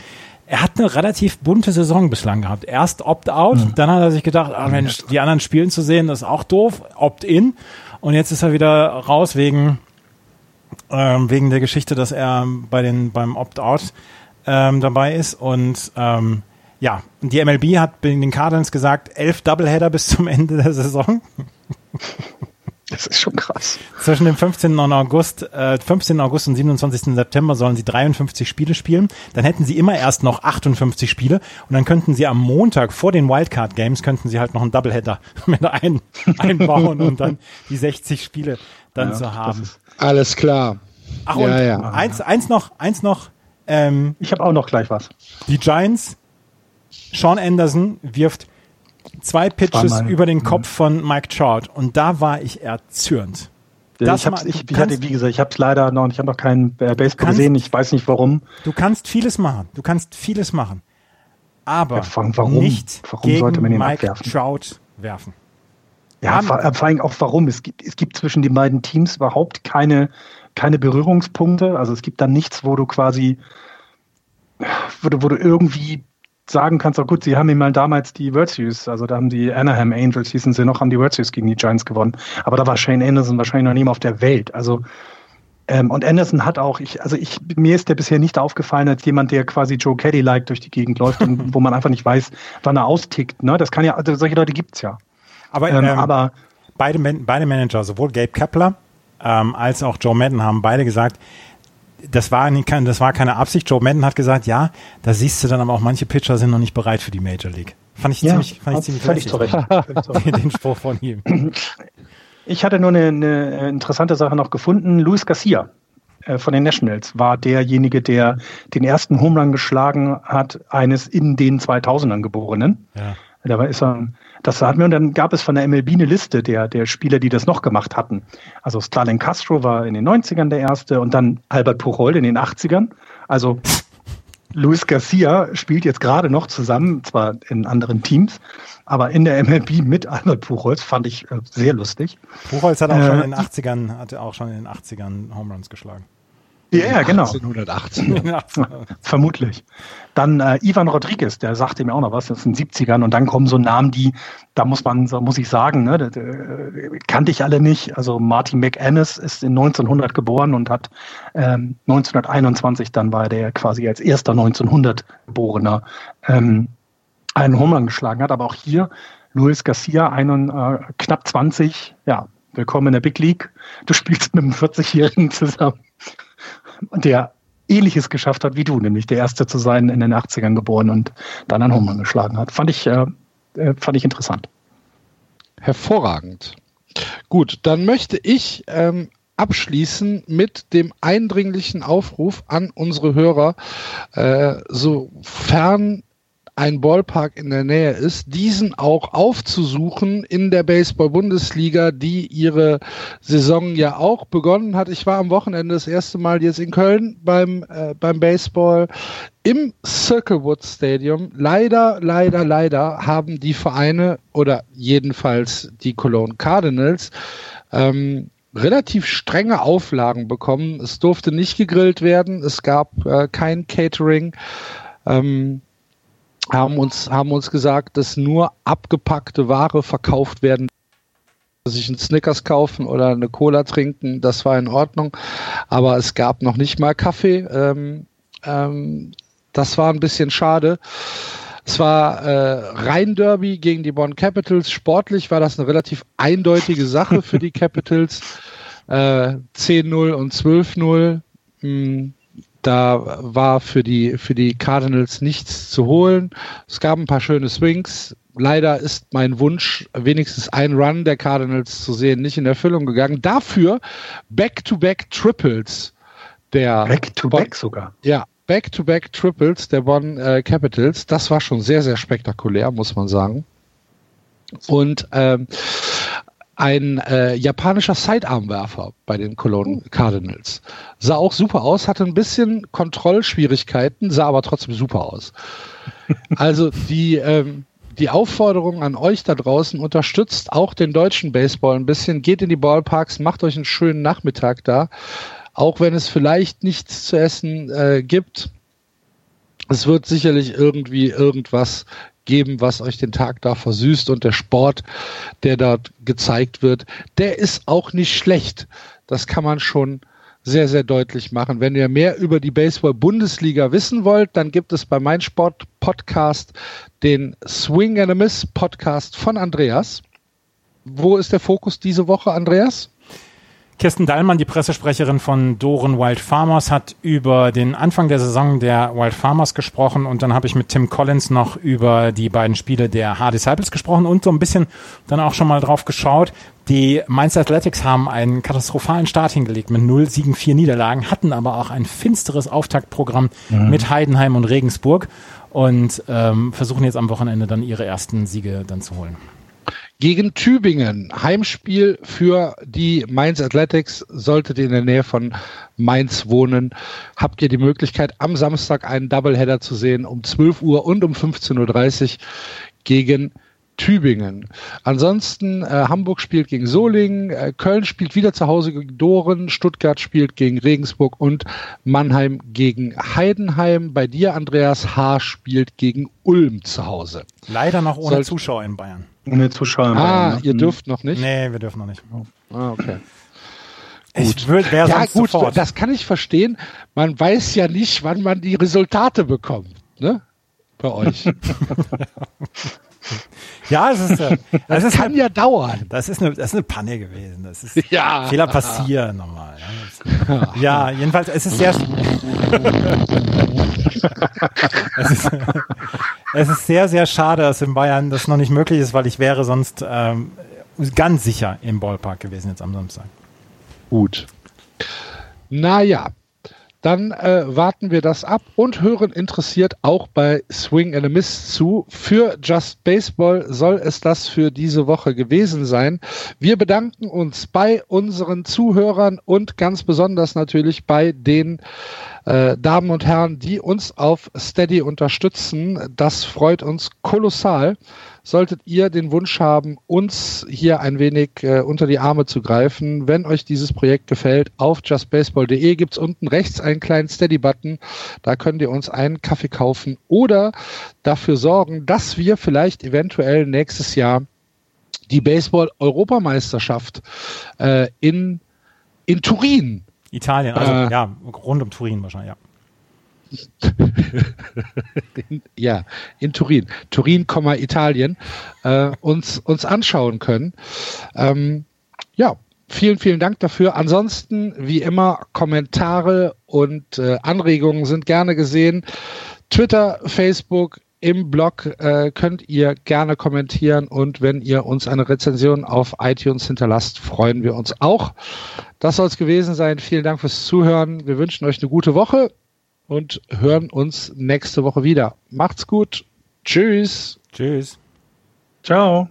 Er hat eine relativ bunte Saison bislang gehabt. Erst Opt-out, mhm. dann hat er sich gedacht, ah Mensch, die anderen spielen zu sehen, das ist auch doof. Opt-in. Und jetzt ist er wieder raus wegen ähm, wegen der Geschichte, dass er bei den beim Opt-out ähm, dabei ist und ähm, ja, die MLB hat den Cardinals gesagt, elf Doubleheader bis zum Ende der Saison. Das ist schon krass. Zwischen dem 15. August, äh, 15. August und 27. September sollen sie 53 Spiele spielen. Dann hätten sie immer erst noch 58 Spiele und dann könnten sie am Montag vor den Wildcard Games könnten sie halt noch einen Doubleheader <laughs> mit ein, einbauen und dann die 60 Spiele dann ja, zu haben. Alles klar. Ach, ja, und ja. Eins, eins noch, eins noch. Ähm, ich habe auch noch gleich was. Die Giants, Sean Anderson wirft zwei Pitches über den Kopf von Mike Trout und da war ich erzürnt. Das ich, hab's, ich, ich hatte, wie gesagt, ich habe es leider noch, ich habe noch keinen äh, Baseball gesehen, ich weiß nicht warum. Du kannst vieles machen, du kannst vieles machen, aber ja, warum, nicht warum gegen sollte man ihn Mike abwerfen? Trout werfen. Ja, vor, vor allem auch warum. Es gibt, es gibt zwischen den beiden Teams überhaupt keine, keine Berührungspunkte. Also es gibt da nichts, wo du quasi, wo du, wo du irgendwie sagen kannst, oh gut, sie haben ihm mal damals die World Series, also da haben die Anaheim Angels, hießen sie noch, haben die World Series gegen die Giants gewonnen. Aber da war Shane Anderson wahrscheinlich noch nie mehr auf der Welt. Also ähm, und Anderson hat auch, ich, also ich, mir ist der bisher nicht aufgefallen als jemand, der quasi Joe Caddy-like durch die Gegend läuft und <laughs> wo man einfach nicht weiß, wann er austickt. Ne? Das kann ja, also solche Leute gibt's ja. Aber, ähm, ähm, aber beide, beide Manager, sowohl Gabe Kepler ähm, als auch Joe Madden haben beide gesagt, das war, nicht, das war keine Absicht. Joe Madden hat gesagt, ja, da siehst du dann aber auch, manche Pitcher sind noch nicht bereit für die Major League. Fand ich ja, ziemlich, fand ich ziemlich völlig zurecht. <laughs> Den Spruch von ihm. <clears throat> Ich hatte nur eine, eine interessante Sache noch gefunden. Luis Garcia äh, von den Nationals war derjenige, der den ersten Home Run geschlagen hat, eines in den 2000ern Geborenen. Ja. Da ist er, das hatten wir und dann gab es von der MLB eine Liste der, der Spieler, die das noch gemacht hatten. Also Stalin Castro war in den 90ern der erste und dann Albert Pujol in den 80ern. Also Luis Garcia spielt jetzt gerade noch zusammen, zwar in anderen Teams, aber in der MLB mit Albert Puchholz fand ich äh, sehr lustig. Puchholz hat auch äh, schon in den 80ern, hatte auch schon in den 80ern Home Runs geschlagen. Ja, yeah, genau. 1880. <laughs> Vermutlich. Dann äh, Ivan Rodriguez, der sagte mir auch noch was, das ist in den 70ern. Und dann kommen so Namen, die, da muss man, so muss ich sagen, ne, das, äh, kannte ich alle nicht. Also Martin McAnnis ist in 1900 geboren und hat ähm, 1921, dann war der quasi als erster 1900 Geborener ähm, einen Home geschlagen hat. Aber auch hier Luis Garcia, einen, äh, knapp 20, ja, willkommen in der Big League. Du spielst mit einem 40-Jährigen zusammen der Ähnliches geschafft hat wie du, nämlich der Erste zu sein, in den 80ern geboren und dann einen Home geschlagen hat. Fand ich, äh, äh, fand ich interessant. Hervorragend. Gut, dann möchte ich ähm, abschließen mit dem eindringlichen Aufruf an unsere Hörer, äh, sofern ein Ballpark in der Nähe ist, diesen auch aufzusuchen in der Baseball-Bundesliga, die ihre Saison ja auch begonnen hat. Ich war am Wochenende das erste Mal jetzt in Köln beim, äh, beim Baseball im Circlewood Stadium. Leider, leider, leider haben die Vereine oder jedenfalls die Cologne Cardinals ähm, relativ strenge Auflagen bekommen. Es durfte nicht gegrillt werden, es gab äh, kein Catering. Ähm, haben uns, haben uns gesagt, dass nur abgepackte Ware verkauft werden sich einen Snickers kaufen oder eine Cola trinken, das war in Ordnung. Aber es gab noch nicht mal Kaffee. Ähm, ähm, das war ein bisschen schade. Es war äh, Rhein-Derby gegen die Bonn Capitals. Sportlich war das eine relativ eindeutige Sache für die <laughs> Capitals. Äh, 10-0 und 12-0. Da war für die, für die Cardinals nichts zu holen. Es gab ein paar schöne Swings. Leider ist mein Wunsch, wenigstens ein Run der Cardinals zu sehen, nicht in Erfüllung gegangen. Dafür Back-to-Back Triples der Back-to-Back sogar. Ja, Back-to-Back Triples der Bonn äh, Capitals. Das war schon sehr, sehr spektakulär, muss man sagen. Und ähm, ein äh, japanischer Sidearmwerfer bei den Cologne oh. Cardinals. Sah auch super aus, hatte ein bisschen Kontrollschwierigkeiten, sah aber trotzdem super aus. Also die, ähm, die Aufforderung an euch da draußen, unterstützt auch den deutschen Baseball ein bisschen, geht in die Ballparks, macht euch einen schönen Nachmittag da, auch wenn es vielleicht nichts zu essen äh, gibt. Es wird sicherlich irgendwie irgendwas geben, was euch den Tag da versüßt und der Sport, der dort gezeigt wird, der ist auch nicht schlecht. Das kann man schon sehr, sehr deutlich machen. Wenn ihr mehr über die Baseball-Bundesliga wissen wollt, dann gibt es bei mein Sport Podcast den Swing and a Miss Podcast von Andreas. Wo ist der Fokus diese Woche, Andreas? Kirsten Dallmann, die Pressesprecherin von Doren Wild Farmers, hat über den Anfang der Saison der Wild Farmers gesprochen und dann habe ich mit Tim Collins noch über die beiden Spiele der Hard Disciples gesprochen und so ein bisschen dann auch schon mal drauf geschaut. Die Mainz Athletics haben einen katastrophalen Start hingelegt mit 0 Siegen, 4 Niederlagen, hatten aber auch ein finsteres Auftaktprogramm mhm. mit Heidenheim und Regensburg und ähm, versuchen jetzt am Wochenende dann ihre ersten Siege dann zu holen gegen Tübingen. Heimspiel für die Mainz Athletics. Solltet ihr in der Nähe von Mainz wohnen, habt ihr die Möglichkeit, am Samstag einen Doubleheader zu sehen um 12 Uhr und um 15.30 Uhr gegen Tübingen. Ansonsten äh, Hamburg spielt gegen Solingen, äh, Köln spielt wieder zu Hause gegen Doren, Stuttgart spielt gegen Regensburg und Mannheim gegen Heidenheim. Bei dir, Andreas H. spielt gegen Ulm zu Hause. Leider noch ohne Sollt Zuschauer in Bayern. Ohne Zuschauer ah. Ah, ihr dürft noch nicht? Nee, wir dürfen noch nicht. Ah, okay. Ich würde, ja, gut, sofort. das kann ich verstehen. Man weiß ja nicht, wann man die Resultate bekommt, ne? Bei euch. <laughs> <laughs> Ja, es ist, äh, das, das kann ja dauern. Das ist eine, das ist eine Panne gewesen. Das ist ja. Fehler passieren nochmal. Ja. <laughs> ja, jedenfalls, es ist sehr, <laughs> es, ist, es ist sehr, sehr schade, dass in Bayern das noch nicht möglich ist, weil ich wäre sonst ähm, ganz sicher im Ballpark gewesen jetzt am Samstag. Gut. Naja, dann äh, warten wir das ab und hören interessiert auch bei Swing and a Miss zu. Für Just Baseball soll es das für diese Woche gewesen sein. Wir bedanken uns bei unseren Zuhörern und ganz besonders natürlich bei den äh, Damen und Herren, die uns auf Steady unterstützen. Das freut uns kolossal. Solltet ihr den Wunsch haben, uns hier ein wenig äh, unter die Arme zu greifen, wenn euch dieses Projekt gefällt, auf justbaseball.de gibt's unten rechts einen kleinen Steady-Button. Da könnt ihr uns einen Kaffee kaufen oder dafür sorgen, dass wir vielleicht eventuell nächstes Jahr die Baseball-Europameisterschaft äh, in, in Turin Italien, also äh, ja, rund um Turin wahrscheinlich, ja. In, <laughs> ja, in Turin. Turin, Italien, äh, uns, uns anschauen können. Ähm, ja, vielen, vielen Dank dafür. Ansonsten, wie immer, Kommentare und äh, Anregungen sind gerne gesehen. Twitter, Facebook, im Blog äh, könnt ihr gerne kommentieren und wenn ihr uns eine Rezension auf iTunes hinterlasst, freuen wir uns auch. Das soll es gewesen sein. Vielen Dank fürs Zuhören. Wir wünschen euch eine gute Woche und hören uns nächste Woche wieder. Macht's gut. Tschüss. Tschüss. Ciao.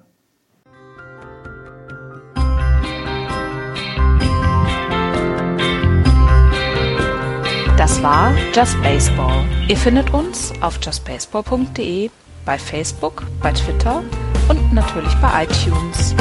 Das war Just Baseball. Ihr findet uns auf justbaseball.de, bei Facebook, bei Twitter und natürlich bei iTunes.